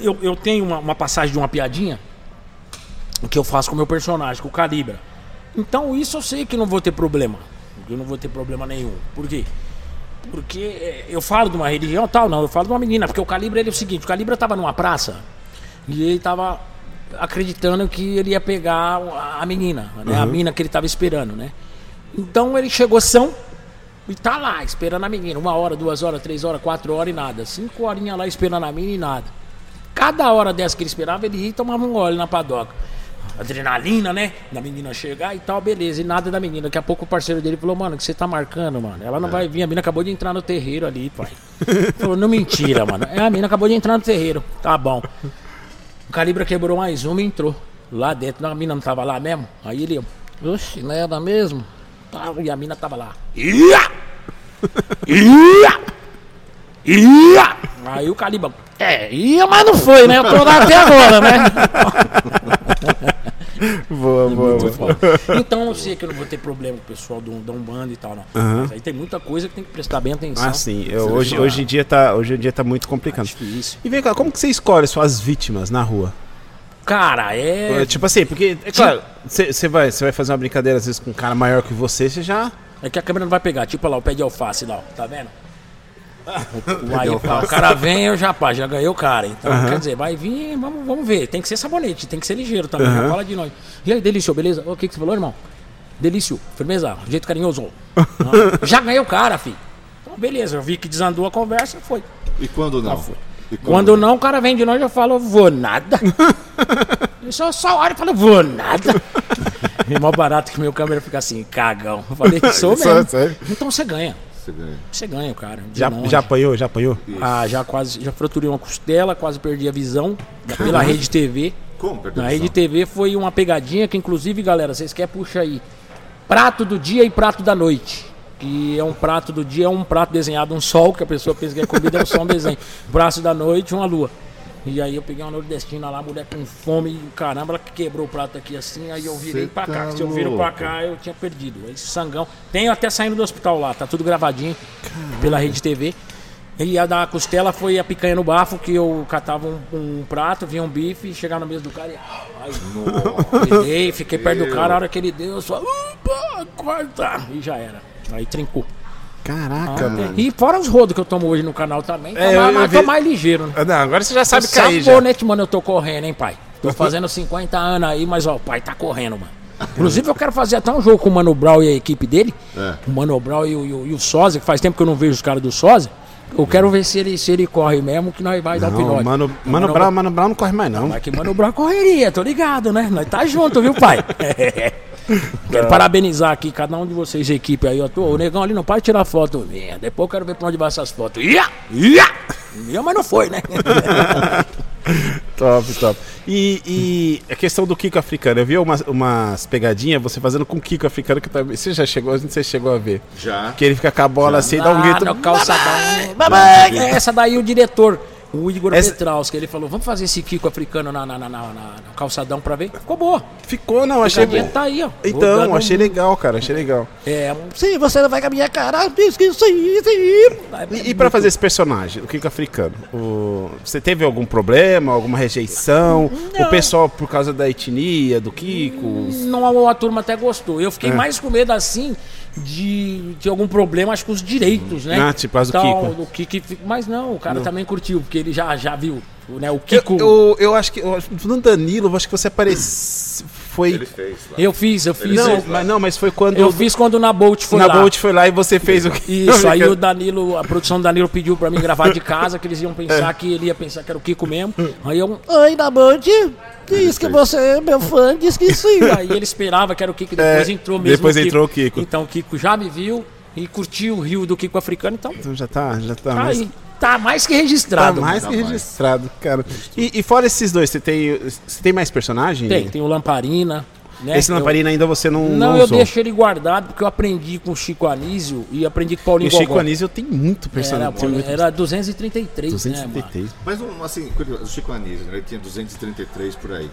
Eu, eu tenho uma, uma passagem de uma piadinha o que eu faço com o meu personagem, com o Calibra. Então isso eu sei que não vou ter problema. Eu não vou ter problema nenhum. Por quê? Porque eh, eu falo de uma religião tal, não, eu falo de uma menina, porque o Calibra ele é o seguinte, o Calibra tava numa praça e ele tava acreditando que ele ia pegar a menina, né? A mina que ele tava esperando, né? Então ele chegou são e tá lá, esperando a menina. Uma hora, duas horas, três horas, quatro horas e nada. Cinco horinhas lá esperando a menina e nada. Cada hora dessa que ele esperava, ele ia e tomava um gole na padoca. Adrenalina, né? Da menina chegar e tal, beleza. E nada da menina. Daqui a pouco o parceiro dele falou, mano, o que você tá marcando, mano? Ela não vai vir. A menina acabou de entrar no terreiro ali, pai. falou, não mentira, mano. É, a menina acabou de entrar no terreiro. Tá bom. O Calibra quebrou mais uma e entrou. Lá dentro, a mina não tava lá mesmo. Aí ele, oxe, não era mesmo? Tá, E a mina tava lá. Ia! Ia! Ia! Aí o Calibra, é, ia, mas não foi, né? Eu tô lá até agora, né? Boa, Muito boa. foda. Então eu sei que eu não vou ter problema com o pessoal do, da Umbanda e tal, não. Mas aí tem muita coisa que tem que prestar bem atenção. Ah, sim. Eu- hoje, hoje, em dia tá, hoje em dia tá muito complicado. Difícil. E vem cá, como que você escolhe suas vítimas na rua? Cara, é. É, tipo assim, porque, é claro, você vai, vai fazer uma brincadeira às vezes com um cara maior que você, você já. É que a câmera não vai pegar. Tipo lá, o pé de alface lá, ó. Tá vendo? O, aí, pá, o cara vem, eu já, pá, já ganhei o cara. Então, quer dizer, vai vir, vamos, vamos ver. Tem que ser sabonete, tem que ser ligeiro também. Já fala de nós. E aí, Delício, beleza? O que, que você falou, irmão? Delício, firmeza, jeito carinhoso. Ah, já ganhei o cara, filho. Então, beleza, eu vi que desandou a conversa, foi. E quando não? foi. E Quando não, o cara vem de nós eu falo, vou nada. Ele só, só olha e fala, vou nada. É mó barato que meu câmera fica assim, cagão. Eu falei, sou Só- mesmo. sério? Então você ganha. Você ganha. Você ganha, cara. Já, longe. já apanhou? Já apanhou? Ah, já quase, já fraturei uma costela, quase perdi a visão da- pela Rede TV. Como? Perdeu Na a Rede visão? TV foi uma pegadinha que, inclusive, galera, vocês querem puxa aí. Prato do dia e prato da noite. Que é um prato do dia, é um prato desenhado, um sol, que a pessoa pensa que é comida, é um só um desenho. Braço da noite, uma lua. E aí eu peguei uma nordestina lá, a mulher com fome, e caramba, ela quebrou o prato aqui assim, aí eu virei Cê pra cá. tá Se eu viro pra cá, eu tinha perdido. Esse sangão. Tenho até saindo do hospital lá, tá tudo gravadinho pela Rede TV. E a da costela foi a picanha no bafo, que eu catava um, um prato, vinha um bife, chegava na mesa do cara e. Ai, peguei, fiquei perto do cara, a hora que ele deu, eu só. Opa, corta! E já era. Aí trincou. Caraca, mano. E fora os rodos que eu tomo hoje no canal também, tá, É, eu- mais, eu vi- tô mais ligeiro, né? Ah, Não, agora você já sabe cair já. Sabonete, mano, eu tô correndo, hein, pai? Tô fazendo 50 anos aí, mas ó, o pai tá correndo, mano. Inclusive, eu quero fazer até um jogo com o Mano Brown e a equipe dele. É. O Mano Brown e o, e o, e o que faz tempo que eu não vejo os caras do Sósia. Eu quero ver se ele, se ele corre mesmo, que nós vai dar um Não, pinote. mano, mano, Brown, mano Brown não corre mais, não. Mas que Mano Brown correria, tô ligado, né? Nós tá junto, viu, pai? quero parabenizar aqui cada um de vocês, a equipe aí, ó. Tô, o negão ali não pode tirar foto minha. Depois eu quero ver pra onde vai essas fotos. Ia! Ia! Ia, mas não foi, né? Top, top. E, e a questão do Kiko africano, eu vi umas, umas pegadinhas você fazendo com o Kiko africano que também. Você já chegou, você chegou a ver. Já. Que ele fica com a bola assim e dá um grito. no calçadão. Mamãe! Essa daí o diretor, o Igor Essa- Petraus, que ele falou, vamos fazer esse Kiko africano na, na, na, na- na- no calçadão pra ver. Ficou boa. Ficou, não, achei. Pegadinha tá aí, ó. Então, Rodando achei um- legal, cara, achei legal. É, sim, você não vai com a minha cara, diz que isso aí, isso aí. E, e pra fazer esse personagem, o Kiko africano, o- você teve algum problema, alguma rejeição? O pessoal, por causa da etnia do Kiko? Não, a turma até gostou. Eu É. fiquei mais com medo assim de, de algum problema, acho que os direitos, né? Ah, tipo, as do Então, Kiko. do Kiko. Mas não, o cara também curtiu, porque ele já, já viu, né? O Kiko. Eu, eu, eu acho que. No Danilo, eu acho que você apareceu. Foi. Ele fez lá. Eu fiz, eu fiz. Não, eu, mas, não, mas foi quando. eu fiz quando o Nabolt foi na lá. Bolt foi lá e você fez o que. Isso, aí o Danilo, a produção do Danilo pediu pra mim gravar de casa, que eles iam É. pensar que ele ia pensar que era o Kiko mesmo. Aí eu, Oi, Nabote. Diz que você é meu fã, diz que sim. aí ele esperava que era o Kiko, depois É, entrou mesmo depois entrou o Kiko. Então o Kiko já me viu e curtiu o rio do Kiko africano, então Então já tá, já tá, tá mais, aí. Tá mais que tá registrado. mais que Tá mais. registrado, cara. E, e fora esses dois, você tem, você tem mais personagem? Tem, tem o Lamparina. Né? Esse Eu- lamparina ainda você não, Não, não eu deixo ele guardado porque eu aprendi com o Chico Anísio e aprendi com o E Paulinho o Chico Gogó. Anísio tem muito Era, personagem. muito- era 233, né, mano? 233. Mas um, assim, curioso, o Chico Anísio, né, ele tinha 233 por aí.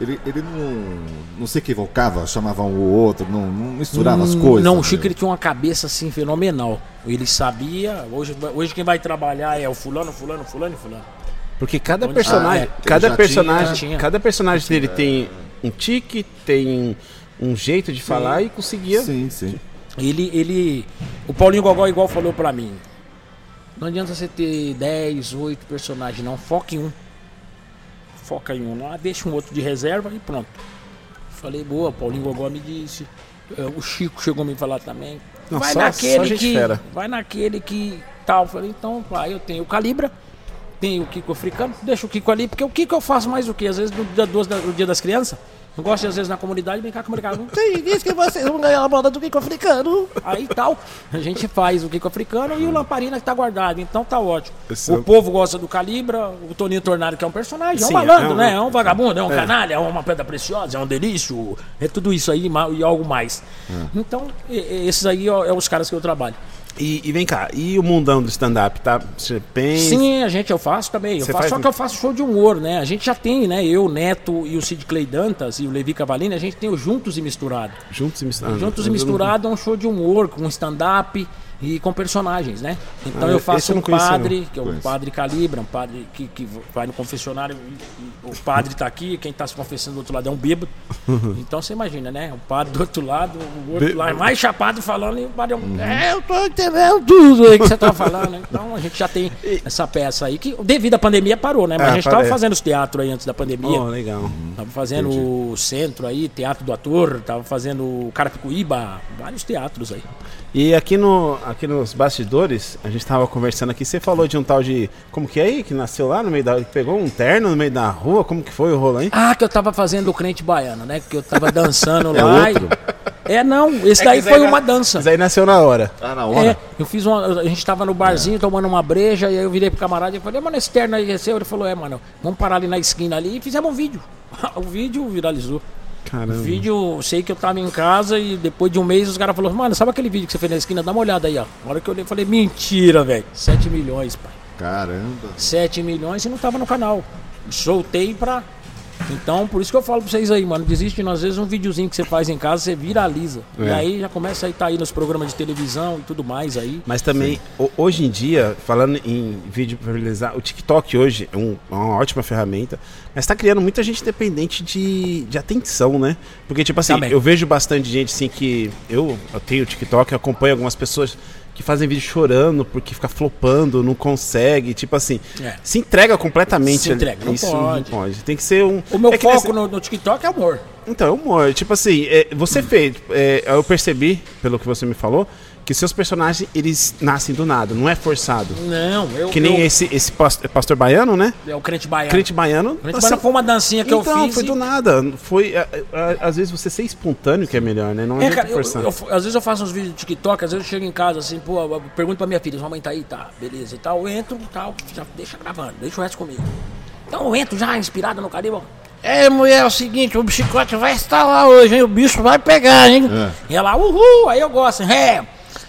Ele, ele não, não se equivocava, chamava um ou outro, não, não misturava as coisas. Não, o né? Chico ele tinha uma cabeça assim fenomenal. Ele sabia. Hoje, hoje quem vai trabalhar é o fulano, fulano, fulano e fulano. Porque cada Onde- personagem, Ah, é. cada personagem, tinha- cada personagem dele tem um tique, tem um jeito de falar e conseguia. Sim, sim. Ele, ele. O Paulinho Gogó igual falou pra mim. Não adianta você ter 10, 8 personagens, não. Foca em um. Foca em um. Lá, deixa um outro de reserva e pronto. Falei, boa, Paulinho Gogó me disse. É, O Chico chegou a me falar também. Não, vai só- só naquele gente que. fera. Vai naquele que tal. Falei, então, vai, eu tenho o Calibra, tenho o Kiko Africano, deixa o Kiko ali, porque o Kiko eu faço mais o que? Às vezes no dia, 12 da- no dia das crianças. Eu gosto de, às vezes na comunidade brincar com o mercado. Quem disse que vocês vão ganhar a bola do Kiko Africano? Aí tal, a gente faz o Kiko Africano e o Lamparina que tá guardado, então tá ótimo. Esse o é- povo gosta do Calibra, o Toninho Tornado que é um personagem, é um Sim, malandro, é um- né? É um vagabundo, é um canalha, é uma pedra preciosa, é um delício, é tudo isso aí e algo mais. Então, e- e- esses aí é os caras que eu trabalho. E, e vem cá, e o mundão do stand-up, tá? Você pensa. Sim, a gente eu faço também. Eu faço, faz só que eu faço show de humor, né? A gente já tem, né? Eu, Neto e o Sid Clay Dantas e o Levi Cavalini, a gente tem o Juntos e Misturado. Juntos e misturados. Juntos e Misturado é um show de humor, com stand-up e com personagens, né? Então Ah, eu faço eu um padre, não. que é um Conheço. padre calibra, um padre que, que vai no confessionário e, e o padre tá aqui, quem tá se confessando do outro lado é um bêbado. Então você imagina, né? O padre do outro lado, o outro Bê- lá é mais chapado falando e o padre é um. É, Eu tô entendendo tudo. aí que você tá falando. Então a gente já tem essa peça aí que devido à pandemia parou, né? Mas Ah, a gente parou. tava fazendo os teatros aí antes da pandemia. Oh, legal. Tava fazendo o centro aí, Teatro do Ator, tava fazendo o Carapicuíba, vários teatros aí. E aqui, no, aqui nos bastidores, a gente tava conversando aqui, você falou de um tal de. Como que é aí? Que nasceu lá no meio da. que Pegou um terno no meio da rua? Como que foi o rolo aí? Ah, que eu tava fazendo o crente baiano, né? Que eu tava dançando É lá. outro? E... É, não, esse daí foi uma dança. Isso aí nasceu na hora. Ah, na É, hora? eu fiz uma. A gente tava no barzinho tomando uma breja, e aí eu virei pro camarada e falei, mano, esse terno aí é seu? Ele falou, é, mano, vamos parar ali na esquina ali e fizemos um vídeo. o vídeo viralizou. Caramba. O vídeo, sei que eu tava em casa e depois de um mês os caras falaram, mano, sabe aquele vídeo que você fez na esquina? Dá uma olhada aí, ó. Na hora que eu olhei, eu falei, mentira, velho. 7 milhões, pai. Caramba. 7 milhões e não tava no canal. Soltei pra. Então, por isso que eu falo pra vocês aí, mano. Desiste, às vezes, um videozinho que você faz em casa, você viraliza. E É. aí já começa a estar aí nos programas de televisão e tudo mais aí. Mas também, ho- hoje em dia, falando em vídeo pra viralizar, o TikTok hoje é, um- é uma ótima ferramenta, mas tá criando muita gente dependente de, de atenção, né? Porque, tipo assim, Também. eu vejo bastante gente assim que. Eu, eu tenho TikTok, eu acompanho algumas pessoas que fazem vídeo chorando porque fica flopando, não consegue. Tipo assim, É. se entrega completamente. Se entrega, não Isso pode. não pode. Tem que ser um. O meu é foco nesse- no, no TikTok é amor. Então, humor. Tipo assim, é, você fez. é, eu percebi, pelo que você me falou, que seus personagens eles nascem do nada, não é forçado. Não, eu. Que nem eu, esse, esse pas- pastor baiano, né? É o crente baiano. Crente baiano. Crente assim, baiano foi uma dancinha que então, eu fiz. foi e- do nada. Foi. a- a- às vezes você ser espontâneo que é melhor, né? Não É, adianta cara, eu, forçar. eu- às vezes eu faço uns vídeos de TikTok, às vezes eu chego em casa assim, pô, eu pergunto pra minha filha, sua mãe tá aí? Tá, beleza e tal. Eu entro tal, já deixa gravando, deixa o resto comigo. Então eu entro já inspirado no Caribe. É, mulher, é o seguinte, o chicote vai estar lá hoje, hein? O bicho vai pegar, hein? E ela, uhul, aí eu gosto, é.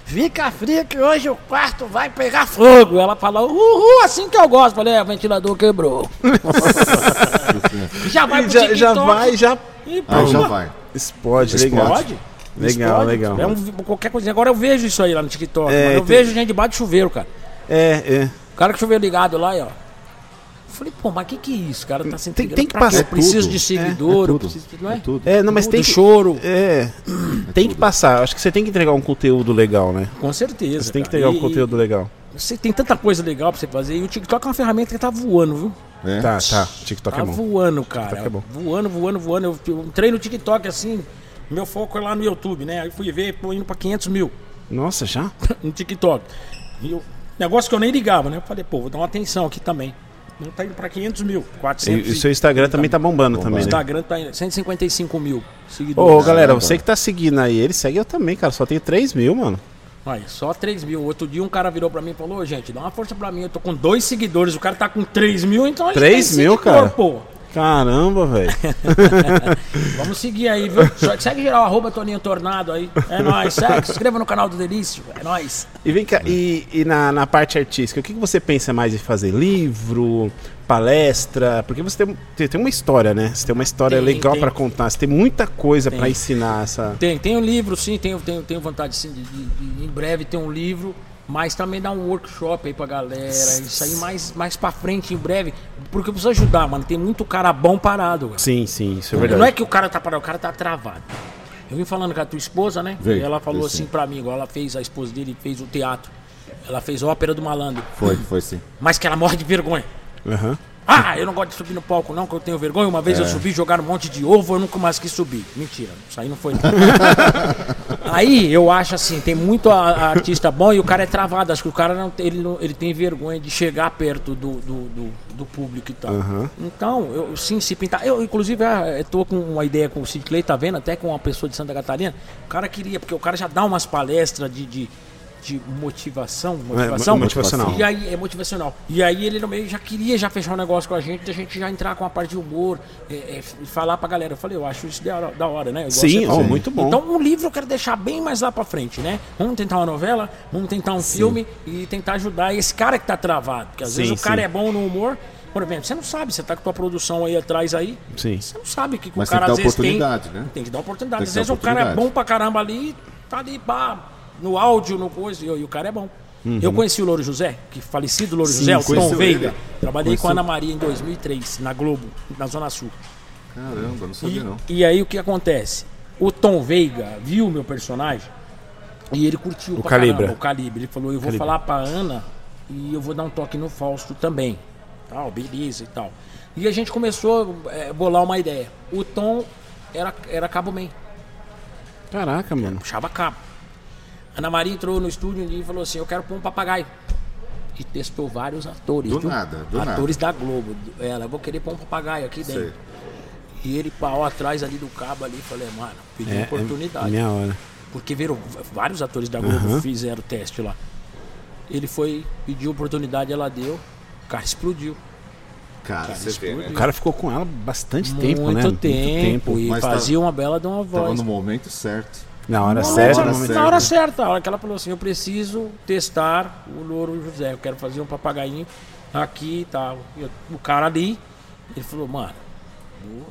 Fica frio que hoje o quarto vai pegar fogo. Ela fala, uhul, assim que eu gosto. Falei, é, o ventilador quebrou. já vai pro já, já vai, já. E Aí já vai. Explode, legal. Pode? Legal, Explode. legal. É um, qualquer coisinha. Agora eu vejo isso aí lá no TikTok. É, mano. Eu tem- vejo gente debaixo de chuveiro, cara. É, é. O cara com o chuveiro ligado lá, ó. Eu falei, pô, mas que que é isso? O cara tá se Tem- tem que passar Eu preciso tudo. de É, seguidor, é eu tudo. preciso, não é? É tudo. É, não, mas Do tem que. choro. É. Tem que passar. Acho que você tem que entregar um conteúdo legal, né? Com certeza. Você tem que entregar um E- conteúdo legal. Você tem tanta coisa legal pra você fazer. E o TikTok é uma ferramenta que tá voando, viu? É. Tá, tá. TikTok Tá é bom. voando, cara. TikTok é bom. Voando, voando, voando. Eu, eu entrei no TikTok assim. Meu foco é lá no YouTube, né? Aí fui ver, pô, indo pra 500 mil Nossa, já? no TikTok. E eu- negócio que eu nem ligava, né? Eu falei, pô, vou dar uma atenção aqui também. Não tá indo pra 500 mil, E, 400 e o seu Instagram também tá bombando Bombando. também, O né? Instagram tá em 155 mil Ô, seguidores. galera, você que tá seguindo aí, ele segue eu também, cara. Só tenho 3 mil, mano. Olha, só 3 mil. Outro dia um cara virou pra mim e falou, "Ô, gente, dá uma força pra mim. Eu tô com dois seguidores, o cara tá com 3 mil, então a gente 3 tem mil, cara? Pô. Caramba, velho. Vamos seguir aí, viu? Segue geral, arroba Toninho Tornado aí. É nóis, segue, se inscreva no canal do Delício. É nóis. E vem cá, e, e na, na parte artística, o que, que você pensa mais em fazer? Livro, palestra? Porque você tem, tem, tem uma história, né? Você tem uma história Tem, legal pra contar. Você tem muita coisa pra ensinar essa. Tem, tem um livro, sim, tenho, tenho, tenho vontade sim, de, de- de- em breve ter um livro Mas também dá um workshop aí pra galera. Isso aí mais, mais pra frente, em breve. Porque precisa ajudar, mano. Tem muito cara bom parado. cara. Sim, sim, isso é verdade. Não é que o cara tá parado, o cara tá travado. Eu vim falando com a tua esposa, né? Veio, e ela falou assim sim. pra mim, igual ela fez, a esposa dele fez o teatro. Ela fez ópera do malandro. Foi, foi sim. Mas que ela morre de vergonha. Aham. Ah, eu não gosto de subir no palco, não, que eu tenho vergonha. Uma vez eu subi, jogaram um monte de ovo, eu nunca mais quis subir. Mentira, isso aí não foi. aí eu acho assim, tem muito a- a artista bom e o cara é travado. Acho que o cara não, tem- ele, não- ele tem vergonha de chegar perto do, do, do- do público e tal. Então, eu sim, se pintar. Eu, inclusive, ah, tô com uma ideia com o Sid Clay, tá vendo? Até com uma pessoa de Santa Catarina. O cara queria, porque o cara já dá umas palestras de. de de motivação, motivação, mo- motivacional. E aí é motivacional. E aí ele no meio já queria já fechar um negócio com a gente, a gente já entrar com a parte de humor, é, é, falar pra galera. Eu falei, eu acho isso da hora, da hora, né? Sim, falou. muito bom. Então um livro eu quero deixar bem mais lá pra frente, né? Vamos tentar uma novela, vamos tentar um filme e tentar ajudar esse cara que tá travado. Porque às Sim, vezes o cara sim. é bom no humor. Por exemplo, você não sabe, você tá com a tua produção aí atrás aí, Sim. você não sabe que, que Mas o cara tem às que dar vezes tem. oportunidade, né? Tem que dar oportunidade. Tem Às que dar vezes o cara é bom pra caramba ali, tá ali, pá, no áudio, no coisa, e, o cara é bom. Uhum. Eu conheci o Louro José, que falecido Louro Sim, José, o Tom Veiga. ele. Trabalhei com Conheceu. a Ana Maria em 2003, na Globo, na Zona Sul. Caramba, não sabia E, não. e aí o que acontece? O Tom Veiga viu o meu personagem e ele curtiu O pra Calibra. caramba, o calibre. Ele falou, eu vou falar pra Ana e eu vou dar um toque no Fausto também. Tal, beleza e tal. E a gente começou a bolar uma ideia. O Tom era, era Cabo Man, Caraca, mano. puxava cabo. Ana Maria entrou no estúdio e falou assim, eu quero pôr um papagaio. E testou vários atores. Do viu? nada, do atores da Globo. Ela, eu vou querer pôr um papagaio aqui dentro. Sei. E ele pau atrás ali do cabo ali, falei, mano, pedi É, oportunidade. é minha hora. Porque viram, vários atores da Globo fizeram o teste lá. Ele foi, pediu oportunidade, ela deu, o cara explodiu. Cara, Cara, você vê, né? explodiu. O cara ficou com ela bastante tempo, né? Muito tempo. E Mas tá- fazia uma bela de uma Tava voz. no momento certo. Na hora Na certa. momento- na hora certa, a hora que ela falou assim, eu preciso testar o Louro José, eu quero fazer um papagainho aqui e tal. E eu- o cara ali, ele falou, mano,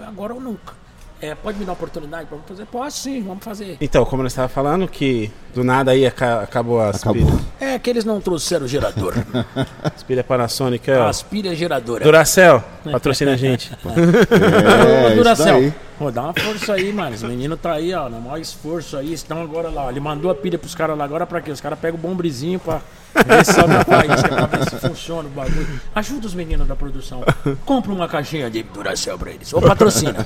agora ou nunca. É, pode me dar uma oportunidade pra fazer? Posso sim, vamos fazer. Então, como nós estava falando, que do nada aí aca- acabou as Acabou. pilhas. É que eles não trouxeram gerador. As pilhas Panasonic, ó. As pilhas geradoras. Duracell, patrocina a gente. É, Ô, daí. Pô, dá uma força aí, mano. Os meninos tá aí, ó, no maior esforço aí. Estão agora lá. ó. Ele mandou a pilha pros caras lá agora pra quê? Os caras pegam o bombrizinho pra ver se sobe a faísca, pra ver se funciona o bagulho. Ajuda os meninos da produção. Compra uma caixinha de Duracell pra eles. Ou patrocina.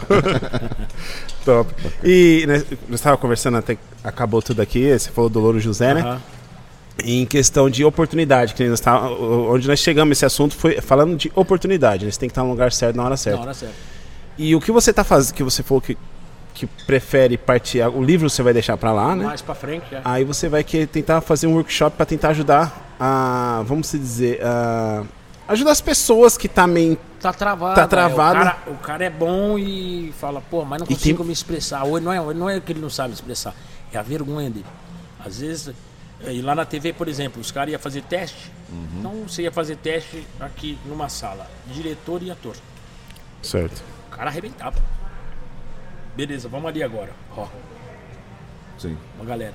Top. E né, nós estávamos conversando até que acabou tudo aqui. Você falou do Louro José, né? Aham. Em questão de oportunidade, que nós tá, onde nós chegamos esse assunto foi falando de oportunidade. Né? Você tem que estar no lugar certo na hora certa. Na hora certa. E o que você tá fazendo, que você falou que, que prefere partir, o livro você vai deixar pra lá, né? Mais pra frente, já. Aí você vai querer tentar fazer um workshop pra tentar ajudar a, vamos se dizer, a, ajudar as pessoas que tá meio Tá travado. Tá é, travado. O cara, o cara é bom e fala, pô, mas não E consigo tem- me expressar. Ou não é, não é que ele não sabe expressar, é a vergonha dele. Às vezes, é, e lá na TV, por exemplo, os caras iam fazer teste. Então você ia fazer teste aqui numa sala, diretor e ator. certo. O cara arrebentava. Beleza, vamos ali agora. Ó, Sim. uma galera.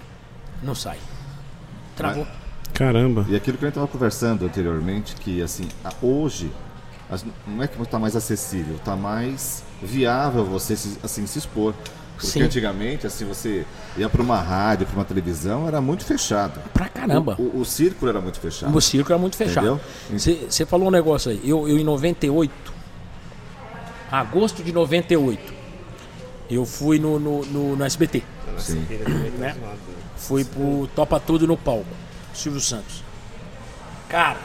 Não sai. Travou. Caramba. E aquilo que a gente estava conversando anteriormente, que assim, hoje, as- não é que está mais acessível, está mais viável você se, assim, se expor. Porque Sim. antigamente, assim, você ia para uma rádio, para uma televisão, era muito fechado. Pra caramba. O, o, o círculo era muito fechado. O circo era muito fechado. Entendeu? Você falou um negócio aí. Eu, eu em 98, agosto de 98, eu fui no, no, no, no SBT. Sim. né? Fui pro Topa Tudo no palco. Silvio Santos. Cara,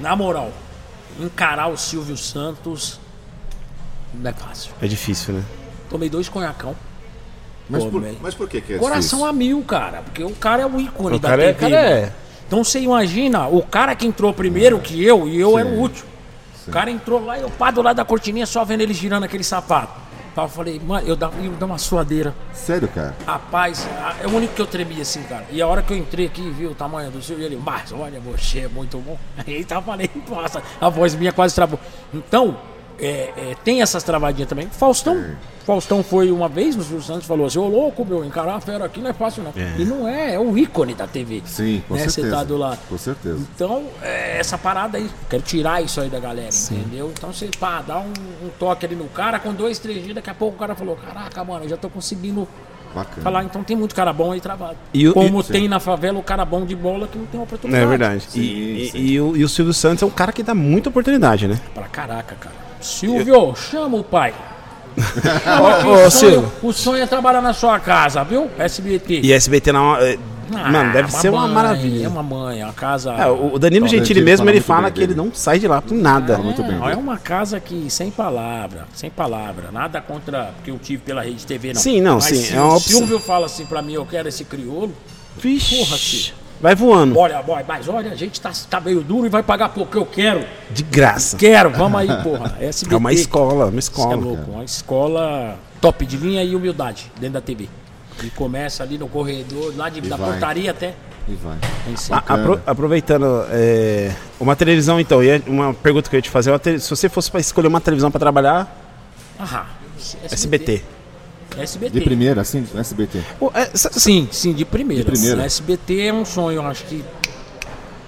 na moral, encarar o Silvio Santos não é fácil. É difícil, né? Tomei dois conhacão. Mas, Pô, por, mas por que, que é Coração difícil? a mil, cara. Porque o cara é o ícone O da cara é- TV. cara é-. Então você imagina, o cara que entrou primeiro que eu, e eu Sim. era o último. O cara entrou lá e eu pá do lado da cortininha só vendo ele girando aquele sapato. Eu falei, mano, eu dava, eu dava uma suadeira. Sério, cara? Rapaz, é o único que eu tremia assim, cara. E a hora que eu entrei aqui, vi o tamanho do seu, e ele, mas olha, você é muito bom. Eita, eu falei, nossa, a voz minha quase travou. Então, é, é, tem essas travadinhas também. Faustão. Faustão foi uma vez no Silvio Santos e falou assim: Ô louco, meu, encarar a fera aqui não é fácil, não. É. E não é, é o ícone da TV. Sim, com né, certeza. Sentado lá. Com certeza. Então, é, essa parada aí, quero tirar isso aí da galera, entendeu? Então você, pá, dá um, um toque ali no cara, com dois, três dias, daqui a pouco o cara falou, caraca, mano, eu já tô conseguindo Bacana. falar, então tem muito cara bom aí travado. E o- Como e- tem na favela o cara bom de bola que não tem Não oportunidade. é verdade. Sim, e, sim. e- e o, e o Silvio Santos é um cara que dá muita oportunidade, né? Pra caraca, cara. Silvio, chama o pai. Ô, ô, o, sonho, Silvio. o sonho é trabalhar na sua casa, viu? SBT. E SBT na. é, Ah, mano, deve ser uma mãe, maravilha. É uma mãe, é uma casa. É, o Danilo Gentili mesmo, fala ele fala que ele dele. não sai de lá por nada. muito bem É, é uma casa que sem palavra, sem palavra, nada contra porque eu tive pela rede TV não. Sim, não, Mas sim, se é uma o opção. Silvio fala assim pra mim, eu quero esse crioulo. Vixe, Porra, filho. Vai voando. Olha, boy, mas olha, a gente tá, tá meio duro e vai pagar pouco. Eu quero, De graça. quero, vamos aí, porra. SBT. É uma escola, uma escola. é louco, uma escola top de linha e humildade dentro da TV. E começa ali no corredor, lá de, da vai. portaria até. E vai. cima. A- apro- aproveitando, é, uma televisão então, e uma pergunta que eu ia te fazer, se você fosse para escolher uma televisão para trabalhar, Aham. SBT. SBT. De primeira, assim, SBT. Pô, é, Sim, sim, de primeira. De primeira. SBT é um sonho, eu acho que.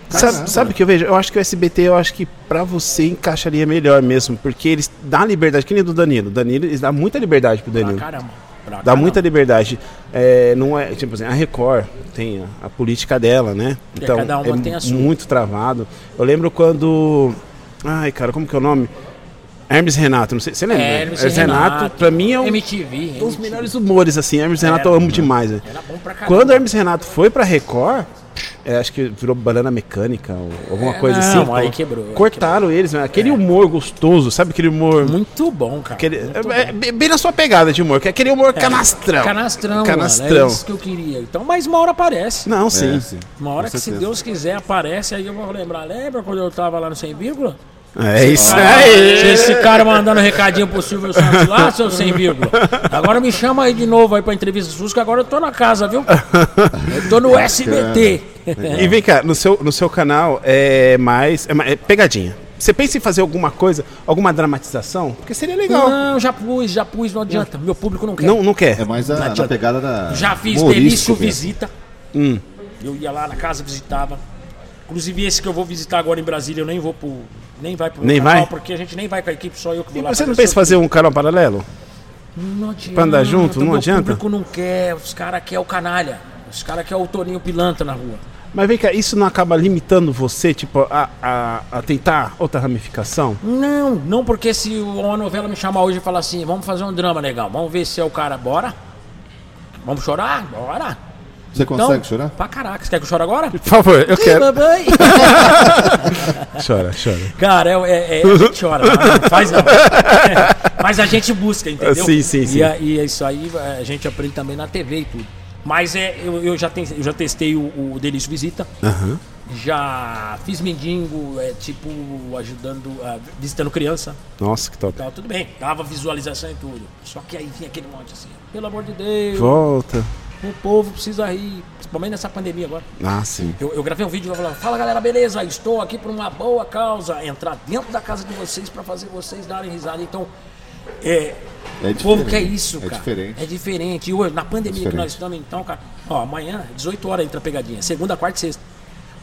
Sabe, sabe o que eu vejo? Eu acho que o SBT, eu acho que pra você encaixaria melhor mesmo, porque eles dão liberdade, que nem do Danilo. O Danilo, eles dão muita liberdade pro Pra Danilo. caramba. Pra Dá caramba. muita liberdade. É, não é, tipo assim, a Record tem a, a política dela, né? É, Então, cada uma é tem a sua. muito travado. Eu lembro quando. Ai, cara, como que é o nome? Hermes Renato, não sei. Você lembra? É, Hermes Renato, pra mim, é um MTV. dos MTV. melhores humores, assim. Hermes Renato eu amo demais. né? Era bom pra caramba. Quando o Hermes Renato foi pra Record, é, acho que virou banana mecânica ou alguma É, coisa não, assim. aí pô. quebrou, Cortaram eles, né? aquele humor gostoso, sabe aquele humor. Muito bom, cara. Aquele, Muito é, é bem- na sua pegada de humor, que é aquele humor canastrão. Canastrão, Canastrão. Mano, é isso que eu queria. Então, mas uma hora aparece. Não, sim. É, sim. Uma hora Com que, se certeza. Deus quiser, aparece, aí eu vou lembrar. Lembra quando eu tava lá no Sem Vírgula? É isso aí. esse cara mandando recadinho pro Silvio Santos lá, seu Sem Vírgula. Agora me chama aí de novo aí pra entrevista SUS, que agora eu tô na casa, viu? Eu tô no SBT. E vem cá, no seu, no seu canal é mais. É, mais- é pegadinha. Você pensa em fazer alguma coisa, alguma dramatização? Porque seria legal. Não, já pus, já pus, não adianta. Meu público não quer. Não, não quer. É mais a, adianta. pegada da. Já fiz Delício. Visita. Hum. Eu ia lá na casa, visitava. Inclusive esse que eu vou visitar agora em Brasília, eu nem vou pro. Nem vai pro Nem canal, vai? porque a gente nem vai com a equipe, só eu que vou E lá. você não pensa fazer um canal paralelo? Não adianta. Pra andar junto, não adianta? público não quer, os caras querem o canalha. Os caras querem o Toninho Pilantra na rua. Mas vem cá, isso não acaba limitando você, tipo, a, a, a tentar outra ramificação? Não, não porque se uma novela me chamar hoje e falar assim, vamos fazer um drama legal, vamos ver se é o cara, bora? Vamos chorar? Bora. Você Então, consegue chorar? Pra caraca, você quer que eu chore agora? Por favor, eu Ih, quero. Chora, chora. Cara, é, é- é- a gente chora, não faz não. Mas a gente busca, entendeu? Sim, sim, sim. E, a- e isso aí a gente aprende também na TV e tudo. Mas é, eu, eu já, ten- eu já testei o, o Delício Visita. Aham. Já fiz mendigo, é, tipo, ajudando, ah, visitando criança. Nossa, que top. Tal, tudo bem, dava visualização e tudo. Só que aí vinha aquele monte assim, pelo amor de Deus, Volta. O povo precisa rir. Principalmente nessa pandemia agora. Ah, sim. Eu, eu gravei um vídeo e falando, fala galera, beleza, estou aqui por uma boa causa, entrar dentro da casa de vocês para fazer vocês darem risada. Então, é, É o povo quer isso, É cara. diferente. É diferente. E hoje, na pandemia que diferente. nós estamos, então, cara, ó, amanhã, 18 horas entra a pegadinha. Segunda, quarta e sexta.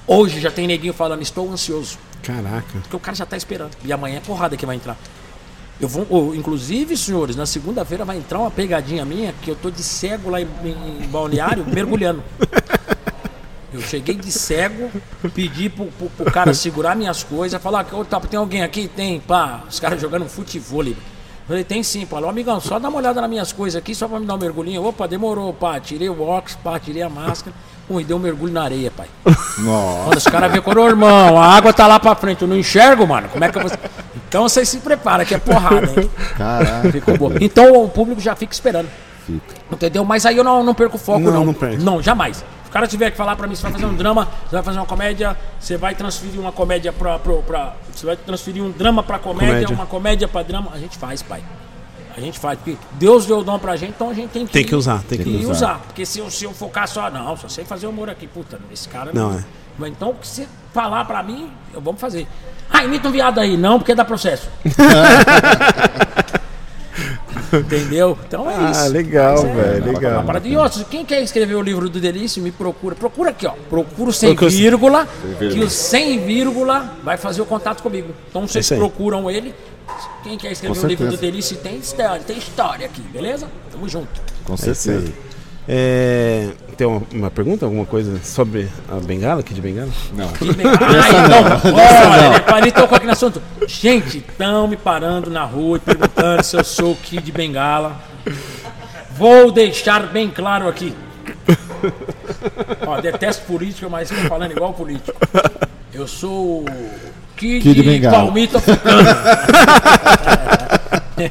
Hoje já tem neguinho falando, estou ansioso. Caraca. Porque o cara já tá esperando. E amanhã é porrada que vai entrar. Eu vou, inclusive, senhores, na segunda-feira vai entrar uma pegadinha minha que eu tô de cego lá em, em- balneário mergulhando. Eu cheguei de cego, pedi pro, pro- pro cara segurar minhas coisas, falar que "Ô, tá, tem alguém aqui? Tem, pá, os caras jogando futebol. Falei, tem sim, falou, amigão, só dá uma olhada nas minhas coisas aqui, só pra me dar um mergulhinho. Opa, demorou, pá, tirei o óculos, pá, tirei a máscara. Pô, e deu um mergulho na areia, pai. Nossa. Quando os caras vê quando, irmão, a água tá lá pra frente, eu não enxergo, mano. Como é que eu vou. Então vocês se preparam, que é porrada, hein? Caraca. Ficou boa. Então o público já fica esperando. Fica. Entendeu? Mas aí eu não, não perco o foco, Não, não. não perde. Não, jamais. Se o cara tiver que falar pra mim, você vai fazer um drama, você vai fazer uma comédia, você vai transferir uma comédia pra. pra, pra- você vai transferir um drama pra comédia, Comédia. uma comédia pra drama. A gente faz, pai. A gente faz, porque Deus deu o dom pra gente, então a gente tem que, Tem que usar, tem que e usar. usar. Porque se eu, se eu focar só, não, só sei fazer humor aqui, puta, esse cara Não, é. Mas Então, o que você falar pra mim, eu vamos fazer. Ah, imita um viado aí, não, porque dá processo. Entendeu? Então é Ah, isso. legal, Mas é, velho, legal. uma parada. E outros, quem quer escrever o livro do Delício, me procura. Procura aqui, ó. Procura o sem vírgula, que o sem vírgula vai fazer o contato comigo. Então vocês aí. procuram ele. Quem quer escrever o livro do. Delício tem história, tem história aqui, beleza? Tamo junto. Com É certeza. É, tem uma, uma pergunta, alguma coisa sobre a bengala, aqui de bengala? Não. Que bem- Ah, então, olha, tocou aqui no assunto. Gente, estão me parando na rua e perguntando se eu sou o Kid Bengala. Vou deixar bem claro aqui. Ó, detesto política, mas estou falando igual político. Eu sou o Kid, Kid Bengala. Palmito Africano.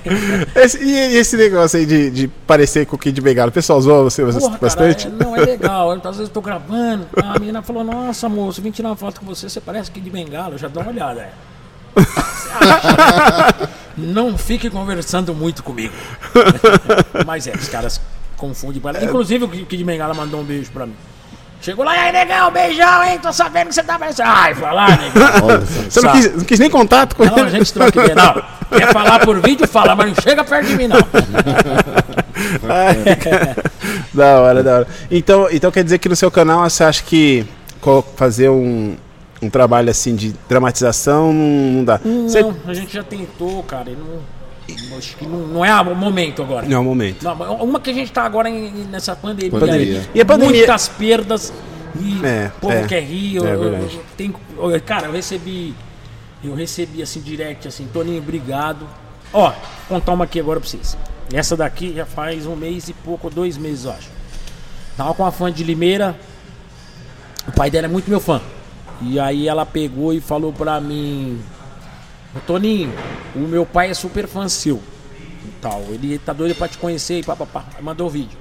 Esse- e esse negócio aí de, de parecer com o Kid Bengala, o pessoal zoa você Porra, bastante? Cara, é- não é legal. Às vezes eu tô gravando. A menina falou: Nossa, moço, vim tirar uma foto com você. Você parece Kid Bengala. Eu já dou uma olhada. é. Não fique conversando muito comigo. Mas é, os caras confundem. Inclusive, o Kid Bengala mandou um beijo pra mim. Chegou lá, e aí, negão, beijão, hein? Tô sabendo que você tá pensando. Ai, falar, negão. Olha. Você não quis, não quis nem contato com Não, ele? a gente troca ideia. Não, quer falar por vídeo, fala, mas não chega perto de mim, não. Ai, da hora, da hora. Então, então quer dizer que no seu canal você acha que fazer um, um trabalho assim de dramatização não, não dá? Você- Não, a gente já tentou, cara. e não, acho que não, não é o momento agora. Não é o momento. Não, uma que a gente tá agora em- nessa pandemia. Pandemia. aí, E a pandemia- Muitas perdas. E É, o povo é. quer rir. eu- É eu- verdade. eu tenho- eu- cara, eu recebi. Eu recebi assim, direct, assim, Toninho, obrigado. Ó, vou contar uma aqui agora pra vocês. Essa daqui já faz um mês e pouco, dois meses, eu acho. Tava com uma fã de Limeira. O pai dela é muito meu fã. E aí ela pegou e falou pra mim: Ô, Toninho, o meu pai é super fã seu. Tal. Ele tá doido pra te conhecer e papapá. Mandou o vídeo.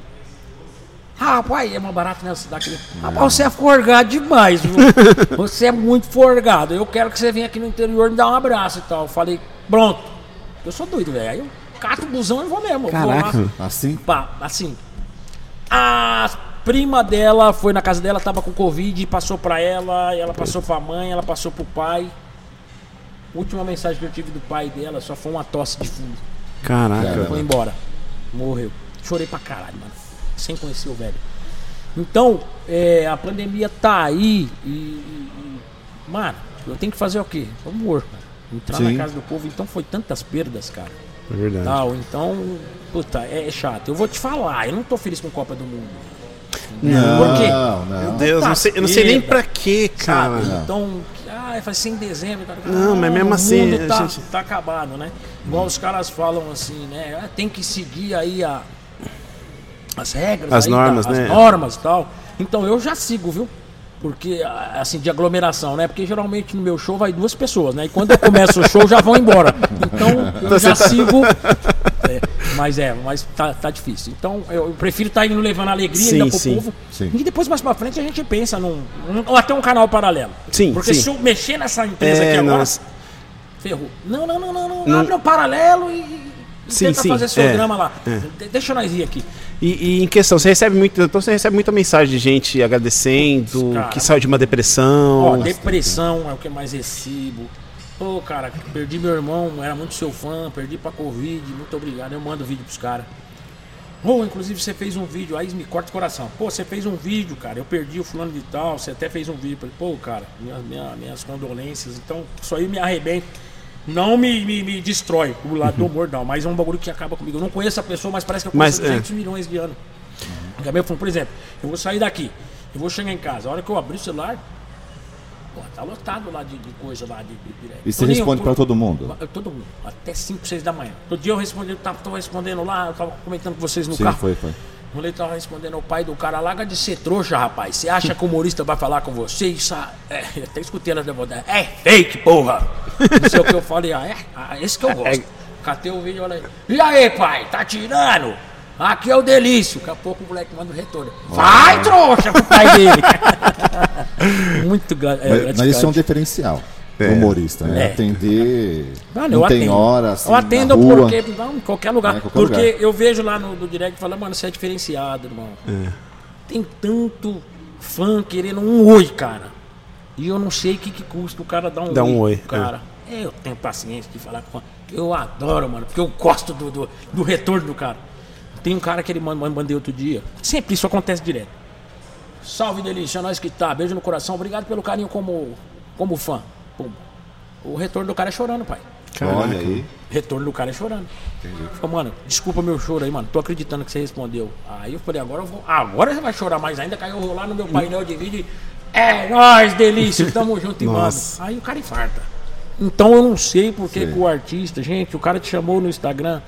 Ah, pai, é mais barato nessa daqui. Rapaz, você é forgado demais, viu? Você é muito forgado. Eu quero que você venha aqui no interior me dar um abraço e tal. Eu falei, pronto. Eu sou doido, velho. Aí eu cato o busão e vou mesmo. Eu vou lá. Caraca. Assim? Pá, assim. A prima dela foi na casa dela, tava com Covid, passou pra ela, ela passou pra mãe, ela passou pro pai. Última mensagem que eu tive do pai dela só foi uma tosse de fundo. Caraca. Foi embora. Morreu. Chorei pra caralho, mano. Sem conhecer o velho. Então, é, a pandemia tá aí e, e- e- Mano, eu tenho que fazer o quê? Humor, cara. Entrar Sim. na casa do povo. Então foi tantas perdas, cara É verdade. tal. Então, puta, é, é chato. Eu vou te falar, eu não tô feliz com a Copa do Mundo. Não, Por quê? não. Meu Deus, não sei, eu não sei nem pra quê, cara. Sabe? Então, ah, faz sem dezembro. Cara. Não, mas mesmo o assim, tá, gente- tá acabado, né? Igual os caras falam assim, né? ah, tem que seguir aí a, as regras, As aí, normas, tá, né? As normas e tal. Então eu já sigo, viu? Porque, ah, assim, de aglomeração, né? Porque geralmente no meu show vai duas pessoas, né? E quando eu começo o show já vão embora. Então eu já sigo. Mas é, mas tá, tá difícil. Então eu prefiro estar indo levando alegria Sim, ainda pro sim, povo. sim. E depois mais pra frente a gente pensa num. ou até um canal paralelo. Sim, Porque sim. se eu mexer nessa empresa É, aqui agora, nossa. ferrou. Não, não, não, não, não. Não. Abre um paralelo e. Sim, tenta sim, fazer seu é, drama lá. é. De- Deixa nós ir aqui. E, e em questão, você recebe muito, então você recebe muita mensagem de gente agradecendo, Cara. que saiu de uma depressão. Ó, depressão é o que mais recebo. Pô, cara, perdi meu irmão, era muito seu fã, perdi pra Covid, muito obrigado. Eu mando vídeo pros caras. Ô, inclusive você fez um vídeo, aí me corta o coração. Pô, você fez um vídeo, cara, eu perdi o fulano de tal, você até fez um vídeo. Pô, cara, minha, minha- minhas condolências. Então, isso aí me arrebenta. Não me, me, me destrói o lado do humor, não, mas é um bagulho que acaba comigo. Eu não conheço a pessoa, mas parece que eu Mas, conheço é. 200 milhões de anos. Gabriel falou, por exemplo, eu vou sair daqui, eu vou chegar em casa, a hora que eu abrir o celular, pô, tá lotado lá de, de coisa lá de, de direct. E você Toninho, responde pô, pra todo mundo? Todo mundo, até 5, 6 da manhã. Todo dia eu respondi, eu tava, tô respondendo lá, eu tava comentando com vocês no Sim, carro. foi, foi. O moleque tava respondendo ao pai do cara, larga de ser trouxa, rapaz. Você acha que o humorista vai falar com você? Isso ah, é, eu até escutei ela devolver. É fake, porra! Não sei o que eu falei, ah, é? Ah, esse que eu gosto. Catei o vídeo, olha aí. E aí, pai, tá tirando? Aqui é o delício. Daqui a pouco o moleque manda o retorno. Vai, trouxa, pro pai dele. Muito gra- é, Mas, mas isso é um diferencial. É. humorista, né? É. Atender. Mano, não tem hora, assim, eu atendo na rua. porque. Não, em qualquer lugar. É, qualquer porque lugar. eu vejo lá no, no direct falando, mano, você é diferenciado, irmão. Tem tanto fã querendo um oi, cara. E eu não sei o que, que custa o cara dar um Dar oi. um oi, pro Cara, eu tenho paciência de falar com fã. Eu adoro, mano, porque eu gosto do, do, do retorno do cara. Tem um cara que ele mandei outro dia. Sempre isso acontece direto. Salve, delícia, nós que tá. Beijo no coração. Obrigado pelo carinho como, como fã. Pum. O retorno do cara é chorando, pai. Olha aí. Retorno do cara é chorando. Falei, mano, desculpa meu choro aí, mano. Tô acreditando que você respondeu. Aí eu falei, agora eu vou. Agora você vai chorar mais ainda. Caiu rolar no meu painel de vídeo. e, É nóis, delícia. Tamo junto e mano. Aí o cara infarta. Então eu não sei porque que o artista, gente, o cara te chamou no Instagram.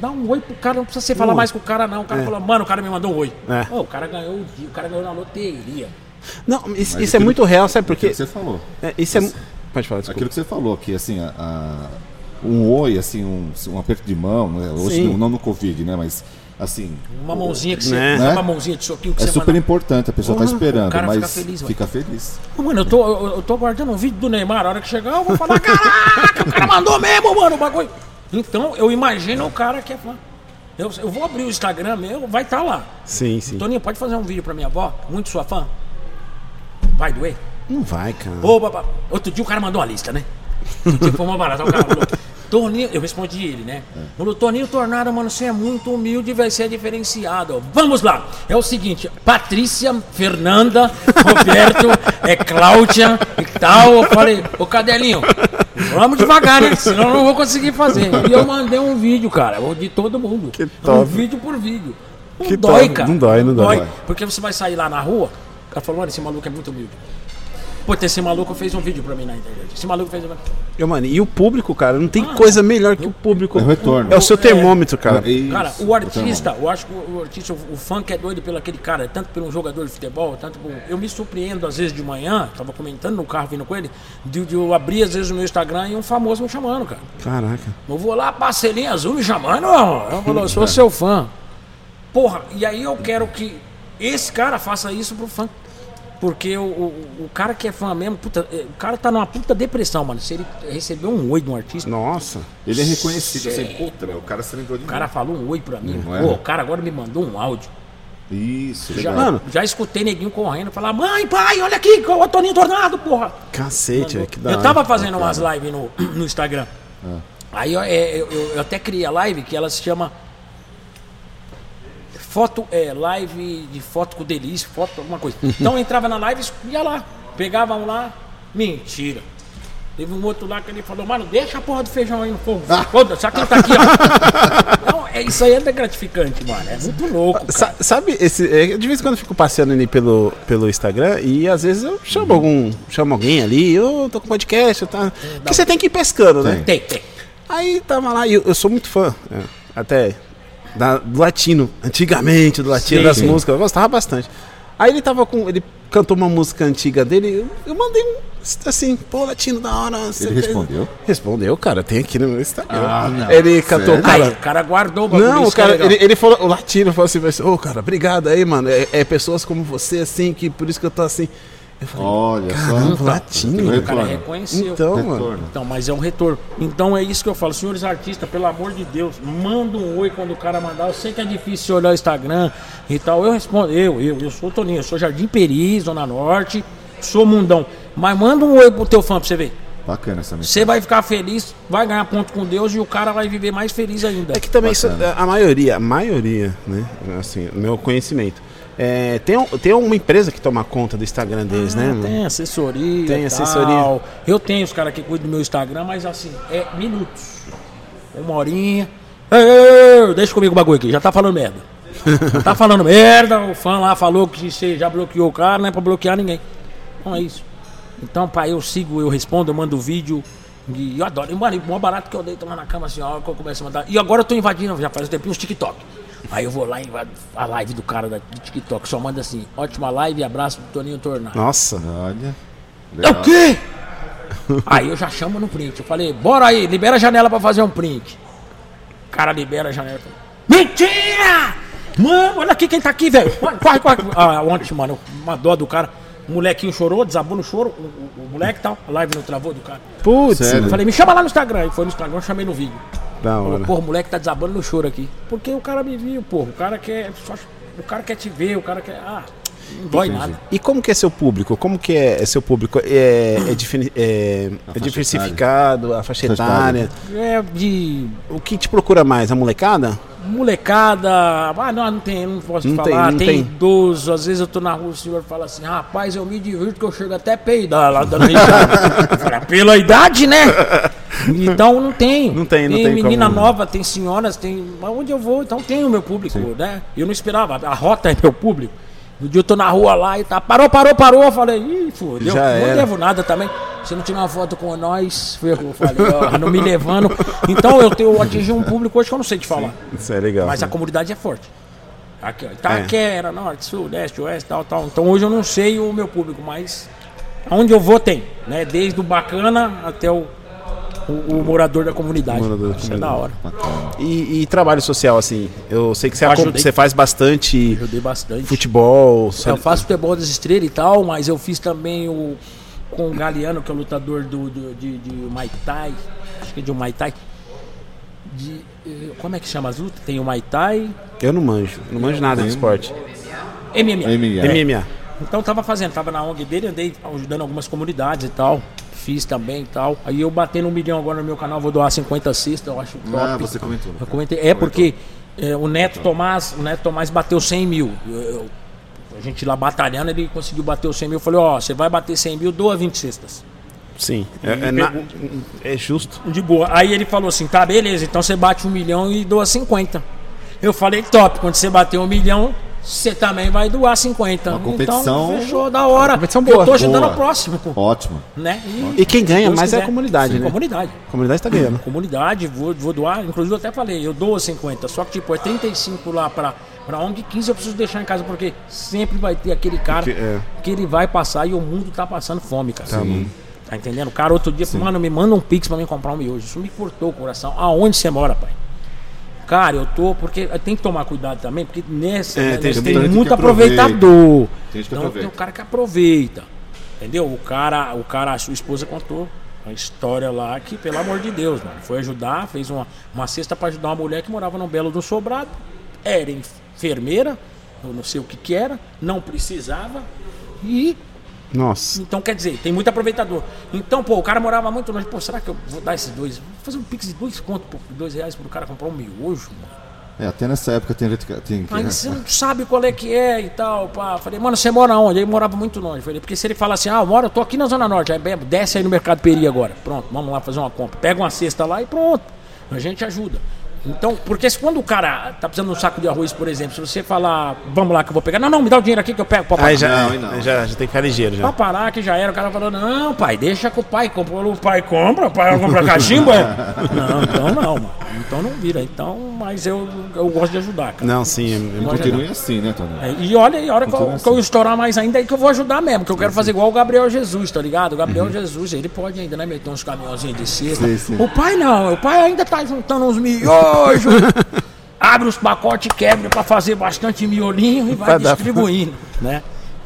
Dá um oi pro cara, não precisa você falar mais com o cara, não. O cara falou, mano, o cara me mandou um oi. É. Ô, o cara ganhou o dia, o cara ganhou na loteria. Não, isso, Mas isso é muito real, sabe por quê? que você falou. É, isso é. mu- Pode falar, desculpa. Aquilo que você falou, que assim, a- a- um oi, assim, um, um aperto de mão, né? hoje não, não no Covid, né? Mas assim. Uma mãozinha que você. Né? Uma mãozinha de soquinho que É você super manda. importante, a pessoa Porra, tá esperando, o cara mas fica feliz, mano. fica feliz. Mano, eu tô, eu, eu tô aguardando um vídeo do Neymar. A hora que chegar, eu vou falar: caraca, o cara mandou mesmo, mano, o bagulho. Então, eu imagino o cara que é fã. Eu, eu vou abrir o Instagram meu, vai estar lá. Sim, sim. Toninho, pode fazer um vídeo pra minha avó? Muito sua fã? Vai doer? Não vai, cara. Ô, babá. Outro dia o cara mandou uma lista, né? Outro dia foi uma barata. O cara falou: Toninho, eu respondi ele, né? Falou: Toninho Tornado, mano, você é muito humilde e vai ser diferenciado. Vamos lá. É o seguinte: Patrícia, Fernanda, Roberto, é Cláudia e tal. Eu falei: Ô, Cadelinho. Vamos devagar, né? Senão eu não vou conseguir fazer. E eu mandei um vídeo, cara, de todo mundo. Que Um top. vídeo por vídeo. Não Que dói, top. cara. Não dói, não dói. Porque você vai sair lá na rua, o cara falou, olha, esse maluco é muito humilde. Pô, esse maluco fez um vídeo pra mim na internet. Esse maluco fez um... Eu, mano, e o público, cara, não tem coisa melhor que o público. É o retorno. É o seu termômetro, cara. Isso, Cara, o artista, eu acho que o artista, o fã que é doido pelo aquele cara, tanto pelo jogador de futebol, tanto por... Eu me surpreendo às vezes de manhã, tava comentando no carro vindo com ele, de, de eu abrir às vezes o meu Instagram e um famoso me chamando, cara. Caraca. Eu vou lá, parcelinha azul me chamando, ó. eu falo, eu sou seu fã. Porra, e aí eu quero que esse cara faça isso pro fã. Porque o, o, o cara que é fã mesmo, puta, é, o cara tá numa puta depressão, mano. Se ele receber um oi de um artista, Nossa. Ele é reconhecido, assim, puta, meu, o cara se lembrou de o cara falou um oi pra mim. Não é? Pô, o cara agora me mandou um áudio. Isso, Já. Mano. já escutei neguinho correndo falar: Mãe, pai, olha aqui, o Toninho Tornado, porra. Cacete, é que da Eu tava fazendo umas lives no, no Instagram. Ah. Aí eu, é, eu, eu- eu até criei a live que ela se chama Foto, é, live de foto com delícia, foto, alguma coisa. Então eu entrava na live e ia lá. Pegava um lá, mentira. Teve um outro lá que ele falou, mano, deixa a porra do feijão aí no fogo. Foda-se, só que ele tá aqui, ó. Não, é, isso aí é gratificante, mano. É muito louco. Sa- sabe, esse, é, de vez em quando eu fico passeando ali pelo, pelo Instagram e às vezes eu chamo algum. chamo alguém ali, eu tô com podcast, tá. Porque você tem que ir pescando, né? Tem, tem. Aí tava lá, e eu, eu sou muito fã, é, até da- do latino, antigamente, do latino, Sim, das sim. músicas, eu gostava bastante. Aí ele tava com. Ele cantou uma música antiga dele, eu, eu mandei um. Assim, pô, latino da hora. você Ele respondeu? Respondeu, cara, tem aqui no meu Instagram. Ah, ele cantou, Sério? cara. Aí, o cara guardou o bagulho, Não, o é cara, legal. ele, ele falou, o latino falou assim, ô cara, obrigado aí, mano. É, é pessoas como você, assim, que por isso que eu tô assim. Eu falei, Olha caramba, só. latino. Tem O cara reconheceu. Então, mano. Retorno. Então, mas é um retorno. Então é isso que eu falo, senhores artistas, pelo amor de Deus, manda um oi quando o cara mandar. Eu sei que é difícil olhar o Instagram e tal. Eu respondo, eu, eu, eu sou o Toninho, eu sou Jardim Peri, Zona Norte, sou mundão. Mas manda um oi pro teu fã pra você ver. Bacana essa mensagem. Você vai ficar feliz, vai ganhar ponto com Deus e o cara vai viver mais feliz ainda. É que também isso, a maioria, a maioria, né? Assim, meu conhecimento. É, tem, tem uma empresa que toma conta do Instagram deles, né? Ah, Tem assessoria. Tem assessoria. tal. Eu tenho os caras que cuidam do meu Instagram, mas assim, é minutos. Uma horinha. Ei, ei, ei, deixa comigo o bagulho aqui, já tá falando merda. Já tá falando merda, o fã lá falou que você já bloqueou o cara, não é pra bloquear ninguém. Então é isso. Então, pai, eu sigo, eu respondo, eu mando vídeo. E eu adoro. E, mano, o maior barato que eu deito lá na cama assim, ó, que eu começo a mandar. E agora eu tô invadindo, já faz um tempinho, os TikTok. Aí eu vou lá e a live do cara da, do TikTok. Só manda assim, ótima live e abraço do Toninho Tornado. Nossa. Olha. É o quê? Aí eu já chamo no print. Eu falei, bora aí, libera a janela pra fazer um print. O cara libera a janela. Mentira! Mano, olha aqui quem tá aqui, velho. Corre, corre. Ah, ontem, mano, uma dó do cara. O molequinho chorou, desabou no choro, o, o- o moleque e tal, a live não travou do cara. Putz? Eu falei, me chama lá no Instagram. Aí foi no Instagram, eu chamei no vídeo. da hora. porra, o moleque tá desabando no choro aqui. Porque o cara me viu, porra. O cara quer. só- o cara quer te ver, o cara quer. Ah, não dói nada. E como que é seu público? Como que é, é seu público? É, é, é- é diversificado, a faixa Faixa etária? É de O que te procura mais? A molecada? Molecada. Ah, não, não tem, não posso Não tem, falar. não tem, tem. idoso. Às vezes eu tô na rua, o senhor fala assim: rapaz, eu me divirto que eu chego até peidar lá. Eu falei, "Ah, Pela idade, né? Então não tem. Não tem, não tem menina como- nova, tem senhoras, tem. Onde eu vou, então tem o meu público, né? Eu não esperava. A rota é meu público. No dia eu tô na rua lá e tá. Parou, parou, parou. Eu falei, ih, fodeu. Já não era. devo nada também. Se não tirar uma foto com nós, ferrou. Falei, ó, não me levando. Então eu tenho eu atingi um público hoje que eu não sei te falar. Isso é legal. Mas a comunidade é forte. Aqui, ó, Itaquera, norte, sul, leste, oeste, tal, tal. Então hoje eu não sei o meu público, mas aonde eu vou tem, né? Desde o bacana até o, o, o morador da comunidade. Morador da Isso é da hora. E, e trabalho social, assim? Eu sei que você, ajudei. você faz bastante Ajudei bastante. futebol. só- Eu faço futebol das estrelas e tal, mas eu fiz também o com o Galeano, que é o lutador do, do- de, de Muay Thai. Acho que é de um Muay Thai. De, eh, como é que chama as lutas? Tem o Muay Thai. Eu não manjo, não manjo nada de esporte. MMA. MMA. MMA. Então tava fazendo, tava na ONG dele, andei ajudando algumas comunidades e tal. Fiz também e tal. Aí eu batei no milhão agora no meu canal, vou doar 50 cestas, eu acho top. Ah, você comentou. Eu comentei. É porque é, o Neto Tomás, o Neto Tomás bateu 100 mil. Eu- eu- a gente lá batalhando, ele conseguiu bater os 100 mil. Eu falei, ó, você vai bater 100 mil, doa 20 cestas. Sim. É, é, na- é justo. De boa. Aí ele falou assim, tá, beleza, então você bate um milhão e doa 50. Eu falei, top, quando você bater um milhão, você também vai doar 50. Uma competição- Então, fechou, da hora. competição boa. Eu tô ajudando Boa. o próximo. Ótimo. Né? E quem ganha mais é a quiser. comunidade, Sim, né? Comunidade. A comunidade tá ganhando. Comunidade, vou, vou doar. Inclusive eu até falei, eu dou 50. Só que tipo, é 35 lá pra, pra ONG, 15 eu preciso deixar em casa, porque sempre vai ter aquele cara Que- é. que ele vai passar e o mundo tá passando fome, cara. Tá entendendo? O cara outro dia falou, mano, me manda um pix pra mim comprar um miojo. Isso me cortou o coração. Aonde você mora, pai? Cara, eu tô, porque tem que tomar cuidado também, porque nessa É, né, tem tem muito aproveita. aproveitador. Tem então tem o cara que aproveita. Entendeu? O cara, o cara, a sua esposa contou a história lá que, pelo amor de Deus, mano, foi ajudar, fez uma, uma cesta pra ajudar uma mulher que morava num belo do sobrado, era enfermeira, eu não sei o que que era, não precisava e Nossa. então, quer dizer, tem muito aproveitador. Então, pô, o cara morava muito longe. Pô, será que eu vou dar esses dois? Vou fazer um pix de dois contos, pô, dois reais pro cara comprar um miojo, mano. É, até nessa época tem, gente que- tem que. Aí você não sabe qual é que é e tal, pá. Falei, mano, você mora onde? Ele morava muito longe. Falei, porque se ele fala assim, ah, eu moro, eu tô aqui na Zona Norte, aí desce aí no Mercado Peri agora. Pronto, vamos lá fazer uma compra. Pega uma cesta lá e pronto. A gente ajuda. Então, porque se quando o cara tá precisando de um saco de arroz, por exemplo, se você falar, vamos lá que eu vou pegar, não, não, me dá o dinheiro aqui que eu pego. Pô, Aí já, Não, não. já, já tem que ficar ligeiro já. Pra parar que já era, o cara falou, não, pai, deixa que o pai comprou. O pai compra, o pai compra cachimbo, é? Não, então não, mano. Então não vira. Então, mas eu, eu gosto de ajudar, cara. Não, sim. é- é- de Continue assim, né, Tony? É, e olha, e a hora que eu, Continua que eu assim. estourar mais ainda, aí que eu vou ajudar mesmo, que eu quero fazer igual o Gabriel Jesus, tá ligado? O Gabriel Jesus, ele pode ainda, né, meter uns caminhãozinhos de cesta. Sim, sim. O pai não, o pai ainda tá juntando uns miojos, abre os pacotes, quebra pra fazer bastante miolinho e vai Pra dar- distribuindo, né?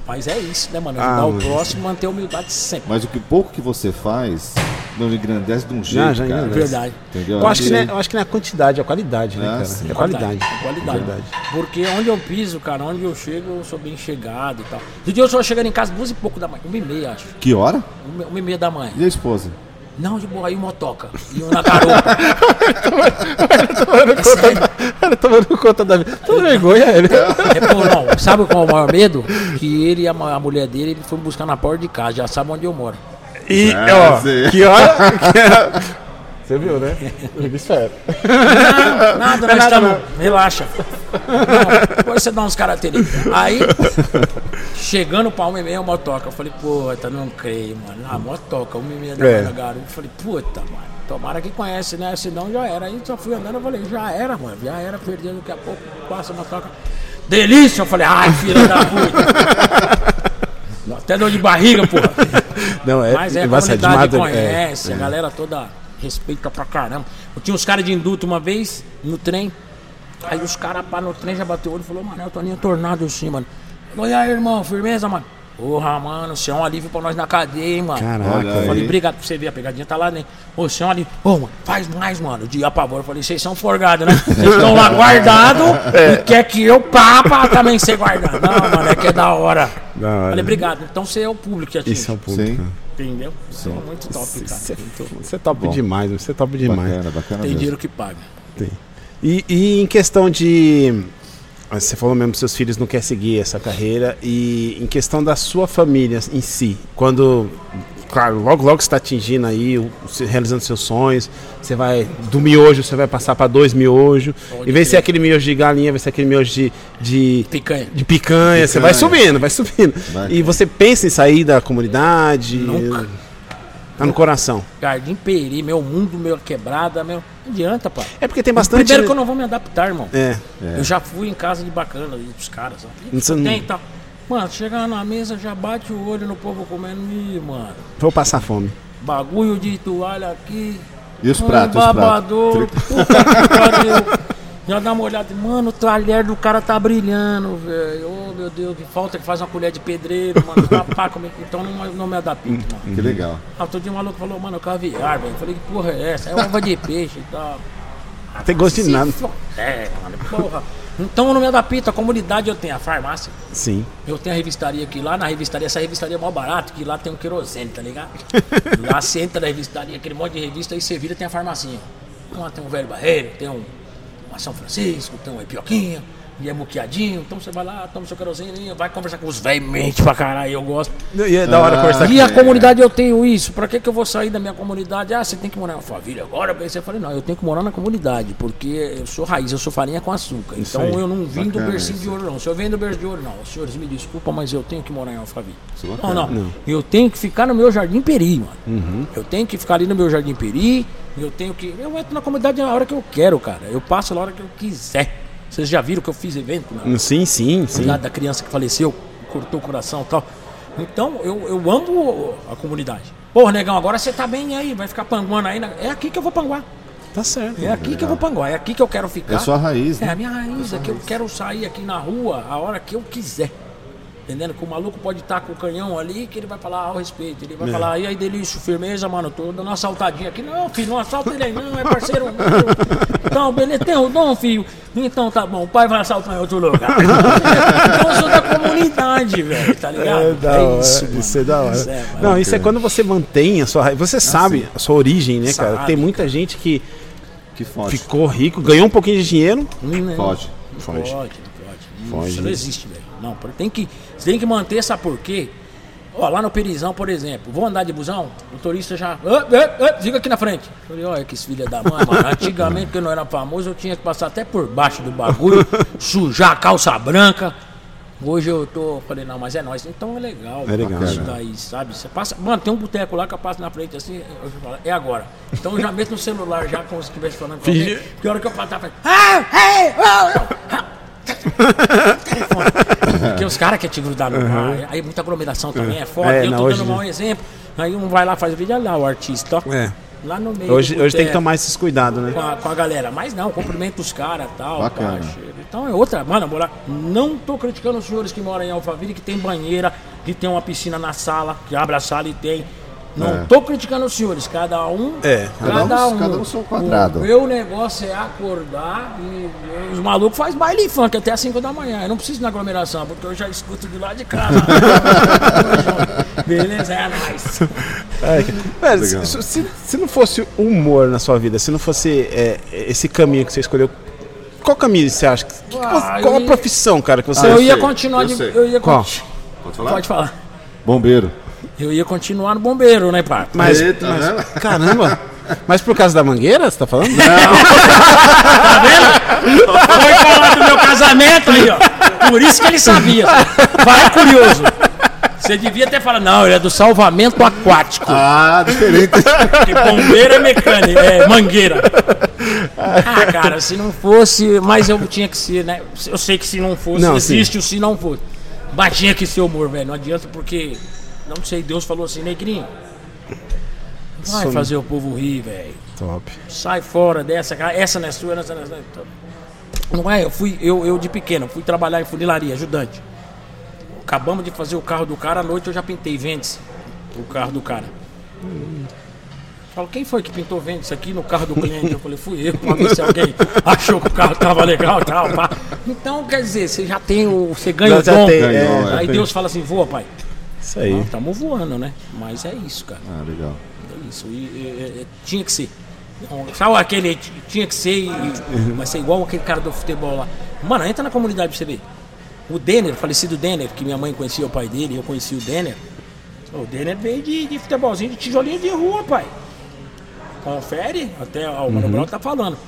Mas é isso, né, mano? Ajudar Ah, o próximo, manter a humildade sempre. Mas o que pouco que você faz não engrandece de um jeito, já cara. Verdade. Entendeu? Eu acho, que não é, Aí- eu acho que não é a quantidade, é a qualidade, né, Ah, cara? sim. É a qualidade. Qualidade. Verdade. Porque onde eu piso, cara, onde eu chego, eu sou bem chegado e tal. Do dia eu só chegando em casa duas e pouco da manhã, uma e meia, acho. Que hora? Uma, uma e meia da manhã. E a esposa? Não, de boa, aí o motoca. E um na garupa. Ele tomando conta da vida. Toda vergonha ele. É, pô, não, sabe qual é o maior medo? Que ele e a, a mulher dele, ele foi buscar na porta de casa, já sabe onde eu moro. E, Ah, ó, sim. que hora. que- Você viu, né? Esperto. Não, nada, nós nada, estamos. Relaxa. Não, depois você dá uns característicos. Aí, chegando pra uma e meia, o motoca. Eu falei, puta, não creio, mano. Ah, motoca, uma e meia da É. garupa. Eu falei, puta, mano. Tomara que conhece, né? Senão já era. Aí só fui andando, eu falei, já era, mano. Já era, perdendo. Daqui a pouco passa a motoca. Delícia! Eu falei, ai, filha da puta. Até dor de barriga, porra. Não, é. Mas é, a de comunidade madru- é, conhece, a galera toda respeita pra caramba. Eu tinha uns caras de induto uma vez no trem. Aí os caras pá no trem já bateu o olho e falou, mano, eu tô nem tornado assim, mano. Falou, e aí, irmão, firmeza, mano? Porra, mano, você é um alívio pra nós na cadeia, hein, mano. Caraca, Eu falei, obrigado por você ver, a pegadinha tá lá, né? Ô, você é um alívio. Ô, mano, faz mais, mano. De apavoro. Eu falei, vocês são forgados, né? Vocês estão lá guardados É. e quer que eu, papa, também ser guardado. Não, mano, é que é da hora. Da hora. Falei, obrigado. Então você é o público que atinge. Isso é um público. Sim. Entendeu? Você é muito top, cara. Você é top Bom. demais, você é top demais. Bacana, bacana Tem mesmo. dinheiro que paga. E, e em questão de. Você falou mesmo que seus filhos não querem seguir essa carreira. E em questão da sua família em si, quando. Claro, logo logo você está atingindo aí, realizando seus sonhos. Você vai. Do miojo, você vai passar para dois miojos. Pode Em vez de ser aquele miojo de galinha, vai ser aquele miojo de. de Picanha. de picanha, você vai Picanha. subindo, vai subindo. Vai. E você pensa em sair da comunidade? Nunca. Tá no coração. Jardim Peri, meu mundo, meu quebrada, meu. Não adianta, pai. É porque tem bastante. Primeiro que eu não vou me adaptar, irmão. É. Eu já fui em casa de bacana ali dos caras. ó. Não- Tem, tá. Mano, chega na mesa, já bate o olho no povo comendo. Ih, mano. Vou passar fome. Bagulho de toalha aqui. E os Ai, pratos, os pratos? babador. Puta que pariu. Já dá uma olhada. Mano, o talher do cara tá brilhando, velho. Oh, meu Deus, que falta que faz uma colher de pedreiro, mano. Pá, como é que- Então não, não me adapto, mano. Que legal. Ah, Outro dia um maluco falou, mano, caviar, velho. Eu falei, que porra é essa? É ova de peixe e tal. Tem gosto de nada. É, mano, porra. Então eu não me adapto. A comunidade eu tenho a farmácia. Sim. Eu tenho a revistaria aqui. Lá na revistaria, essa revistaria é mó barato, que lá tem um querosene, tá ligado? lá você entra na revistaria, aquele monte de revista, aí você vira tem a farmacinha. Lá tem um velho barreiro, tem um, uma São Francisco, tem um Epioquinha, e é muqueadinho. Então você vai lá, toma seu querosene, vai conversar com os velhos, mente pra caralho, eu gosto. E é da hora conversar E com a comunidade eu tenho isso. Pra que, que eu vou sair da minha comunidade? Ah, você tem que morar na família agora. Pensei, eu falei, não, eu tenho que morar na comunidade, porque eu sou raiz, eu sou farinha com açúcar. Então aí. eu não vim do Bacana bercinho isso. de ouro, não. Se eu venho do berço de ouro, não. Senhores, me desculpa, mas eu tenho que morar em Alphaville. É Não, bacana. não, Eu tenho que ficar no meu Jardim Peri, mano. Uhum. Eu tenho que ficar ali no meu Jardim Peri. Eu tenho que. Eu entro na comunidade na hora que eu quero, cara. Eu passo na hora que eu quiser. Vocês já viram que eu fiz evento, né? Sim, sim, sim. Cuidado da criança que faleceu, cortou o coração e tal. Então, eu, eu amo a comunidade. Porra, negão, agora você tá bem aí, vai ficar panguando aí. na- É aqui que eu vou panguar. Tá certo. É aqui que eu vou panguar, é aqui que eu quero ficar. É sua raiz, É né? a minha raiz, é que eu quero sair aqui na rua a hora que eu quiser. Entendendo? Que o maluco pode estar com o canhão ali, que ele vai falar ao respeito. Ele vai É. falar, e aí, delício, firmeza, mano, tô dando uma assaltadinha aqui. Não, filho, não assalta ele aí, não, é parceiro meu. Então, beleza, tem o dom, filho. Então tá bom, o pai vai assaltar em outro lugar. então eu sou da comunidade, velho, tá ligado? É da hora, isso, isso, mano. é da hora. Isso é, não, isso é quando você mantém a sua raiz. Você sabe a sua origem, né, cara? Sabe, Tem muita gente que Que foge. ficou rico, ganhou um pouquinho de dinheiro. Não, Foge. Não Foge. pode, não pode. Foge. Isso não existe, velho. Não, tem que, você tem que manter, sabe por quê? Ó, lá no Perizão, por exemplo, vou andar de busão, o motorista já. "Ah, ah, ah", fica aqui na frente. Eu falei, olha que filho da mãe, mano. Antigamente, que eu não era famoso, eu tinha que passar até por baixo do bagulho, sujar a calça branca. Hoje eu tô. Falei, não, mas é nós. Então é legal. É legal, Isso né? daí, sabe? Você passa. Mano, tem um boteco lá que eu passo na frente assim, eu falo, é agora. Então eu já meto no celular já como se estivesse falando com alguém. Hora que eu passar, eu falo, ah, hey, oh, oh." Porque os caras querem te grudar no mar. Aí muita aglomeração também é foda. É, eu não, tô dando um mau exemplo. Aí um vai lá, faz vídeo, olha lá o artista, ó. É. Lá no meio. Hoje, hoje tem que tomar esses cuidados, né? com a, com a galera. Mas não, cumprimenta os caras e tal. Bacana. chega. Então é outra. Mano, morar. Não tô criticando os senhores que moram em Alphaville, que tem banheira, que tem uma piscina na sala, que abre a sala e tem. Não É. tô criticando os senhores, cada um. É, cada um- cada um seu quadrado. O meu negócio é acordar e os malucos fazem baile funk até as 5 da manhã. Eu não preciso de aglomeração, porque eu já escuto de lá de casa. Beleza, é nóis. É, se, se- se não fosse o humor na sua vida, se não fosse é, esse caminho que você escolheu, qual caminho você acha? que- que- Ah, qual a profissão, cara, que você. eu eu ia sei, continuar eu de. sei. Eu ia Qual? conti- Pode falar? Pode falar. Bombeiro. Eu ia continuar no bombeiro, né, pá? Mas, Eita, mas- né? caramba! Mas por causa da mangueira, você tá falando? Foi falar do meu casamento aí, ó. Por isso que ele sabia. Vai curioso. Você devia ter falado, não, ele é do salvamento aquático. Ah, diferente. Porque bombeiro é mecânico, é mangueira. Ah, cara, se não fosse, mas eu tinha que ser, né? Eu sei que se não fosse, Não, existe o se não fosse. Mas tinha que ser humor, velho. Não adianta porque, não sei, Deus falou assim, negrinho. Vai Som- fazer o povo rir, velho. Top. Sai fora dessa, cara. Essa não é sua, essa não é sua. Não é, eu fui, eu, eu de pequeno, fui trabalhar em funilaria, ajudante. acabamos de fazer o carro do cara, à noite eu já pintei Ventes, o carro do cara. Falo, quem foi que pintou Ventes aqui no carro do cliente? Eu falei, fui eu, pra ver se alguém achou que o carro tava legal e tal. pá. Então, quer dizer, você já tem o. Você ganha o Já dom. tem, Ganhou, é, Aí Deus fala assim, voa, pai. Isso aí. Estamos voando, né? Mas é isso, cara. Ah, legal. É isso. E, e, e, tinha que ser. Sabe aquele. Tinha que ser. Vai ser igual aquele cara do futebol lá. Mano, entra na comunidade pra você ver. O Denner, falecido Denner, que minha mãe conhecia o pai dele, eu conheci o Denner. O Denner veio de, de futebolzinho, de tijolinho de rua, pai. Confere, até ó, o Mano Brown tá falando.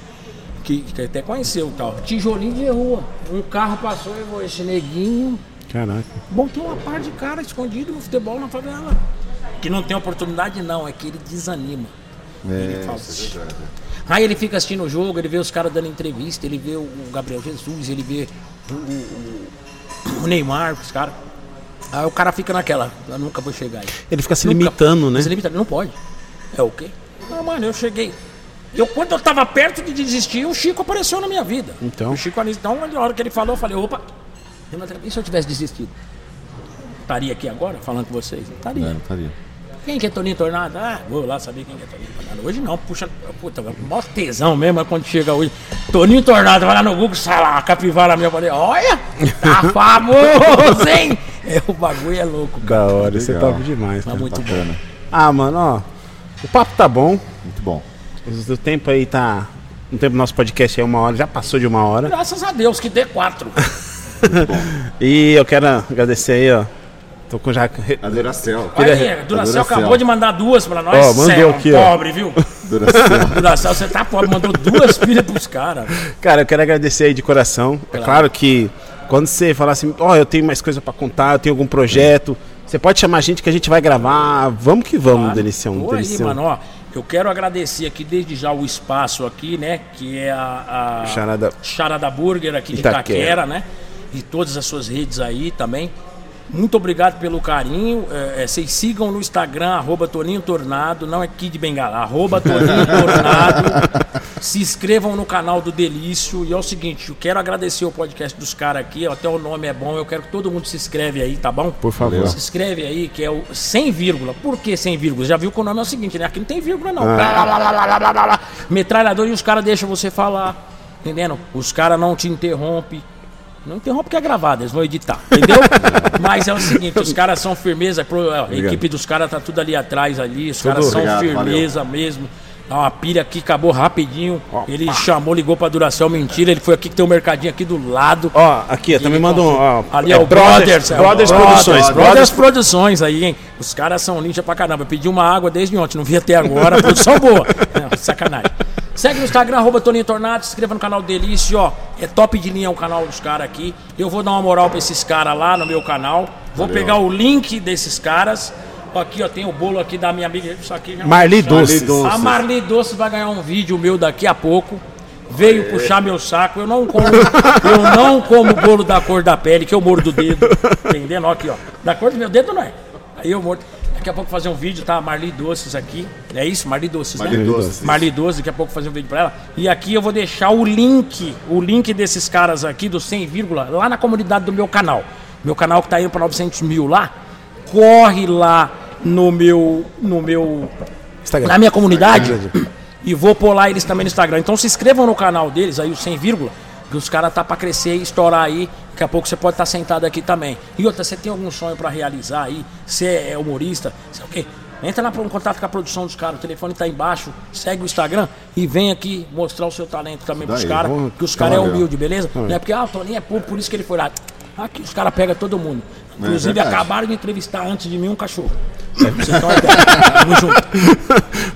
Que, que até conheceu e tal. Tijolinho de rua. Um carro passou e vou, esse neguinho. Caraca. Bom, tem uma par de cara escondido no futebol na favela. Que não tem oportunidade, não, é que ele desanima. ele fala, isso é verdade. Aí ele fica assistindo o jogo, ele vê os caras dando entrevista, ele vê o Gabriel Jesus, ele vê o, o- o Neymar, os caras. Aí o cara fica naquela, eu nunca vou chegar aí. Ele fica se Nunca- limitando, né? Se limita, não pode. É o quê? Não, mano, eu cheguei. Eu, quando eu tava perto de desistir, o Chico apareceu na minha vida. Então. O Chico Anísio, então, na hora que ele falou, eu falei, opa, e se eu tivesse desistido? Estaria aqui agora falando com vocês? Não Estaria. Não, ali. Quem que é Toninho Tornado? Ah, vou lá saber quem que é Toninho Tornado. Hoje não, puxa, puta, mostra tesão mesmo é quando chega hoje. Toninho Tornado, vai lá no Google, sai lá, a capivara minha, falei, olha, tá famoso, hein? É, o bagulho é louco, cara. Da hora, isso é top demais. Tá muito bom. Bacana. Ah, mano, ó. O papo tá bom. Muito bom. O tempo aí tá. O tempo do nosso podcast é uma hora, já passou de uma hora. Graças a Deus que dê quatro. E eu quero agradecer aí, ó. Tô com já. A Duracell. Olha aí, a Duracell Duracell. acabou de mandar duas pra nós. Ó, mandou é aqui, ó. pobre, viu? Duracell. Duracell, você tá pobre, mandou duas pilhas pros caras. Cara, eu quero agradecer aí de coração. É claro que quando você falar assim, ó, eu tenho mais coisa pra contar, eu tenho algum projeto, você pode chamar a gente que a gente vai gravar. Vamos que vamos, Claro. Delicião. Aí, Delicião. mano, ó. Eu quero agradecer aqui desde já o espaço aqui, né? Que é a, a Charada- Charada Burger aqui de Itaquera. Itaquera, né? E todas as suas redes aí também. Muito obrigado pelo carinho. É, é, vocês sigam no Instagram, arroba Toninho Tornado, não é Kid Bengala, arroba Toninho Tornado. Se inscrevam no canal do Delício. E é o seguinte, eu quero agradecer o podcast dos caras aqui, até o nome é bom, eu quero que todo mundo se inscreve aí, tá bom? Por favor. Se inscreve aí, que é o sem vírgula. Por que sem vírgula? Já viu que o nome é o seguinte, né? Aqui não tem vírgula, não. Ah. Metralhador e os caras deixam você falar. Entendendo? Os caras não te interrompem. Não interrompe porque é gravado, eles vão editar, entendeu? Mas é o seguinte, os caras são firmeza, ó, a equipe dos caras tá tudo ali atrás ali, os caras são Obrigado, firmeza mesmo. Dá uma pilha aqui, acabou rapidinho. Ele chamou, ligou pra Duracell, mentira, ele foi aqui que tem um mercadinho aqui do lado. Ó, aqui, também manda um. Ó, Ali é, o Brothers. é o Brothers Produções. Brothers Produções aí, hein? Os caras são ninja pra caramba. Eu pedi uma água desde ontem, não vi até agora. Produção boa. Não, sacanagem. Segue no Instagram, arroba Toninho Tornado, se inscreva no canal Delício, ó. É top de linha o canal dos caras aqui. Eu vou dar uma moral pra esses caras lá no meu canal. Vou pegar o link desses caras. Aqui, ó, tem o bolo aqui da minha amiga. Isso aqui já Marli Doces. Doces. a Marli Doce vai ganhar um vídeo meu daqui a pouco. Veio puxar meu saco. Eu não como, eu não como bolo da cor da pele, que eu mordo o dedo. Entendendo? Ó, aqui, ó. Da cor do meu dedo não é. Aí eu mordo. Daqui a pouco fazer um vídeo, tá? Marli Doces aqui. É isso? Marli Doces, Marli né? Doces. Marli Doces, daqui a pouco fazer um vídeo pra ela. E aqui eu vou deixar o link, o link desses caras aqui, do 100, vírgula, lá na comunidade do meu canal. Meu canal que tá indo pra 900 mil lá. Corre lá no meu, no meu Instagram. na minha comunidade e vou pôr lá eles também no Instagram. Então se inscrevam no canal deles, aí o 100, vírgula, que os caras tá pra crescer e estourar aí. Daqui a pouco você pode estar sentado aqui também. E outra, você tem algum sonho pra realizar aí? Você é humorista? Você é o quê? Entra lá em contato com a produção dos caras, o telefone tá embaixo, segue o Instagram e vem aqui mostrar o seu talento também pros daí, caras, que os caras é humilde, beleza? Não é porque, ah, o Toninho é público, por isso que ele foi lá. Aqui os caras pegam todo mundo. Inclusive, verdade. acabaram de entrevistar antes de mim um cachorro. Tamo junto.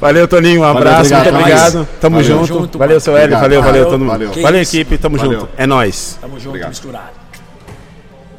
Valeu, Toninho. Um abraço, obrigado, muito Nós. obrigado. Tamo Valeu. junto. Junto, valeu, seu Hélio. Valeu, valeu, Valeu, todo mundo. valeu. Valeu, equipe. Tamo Valeu. junto. É nóis. Tamo junto, Obrigado. misturado.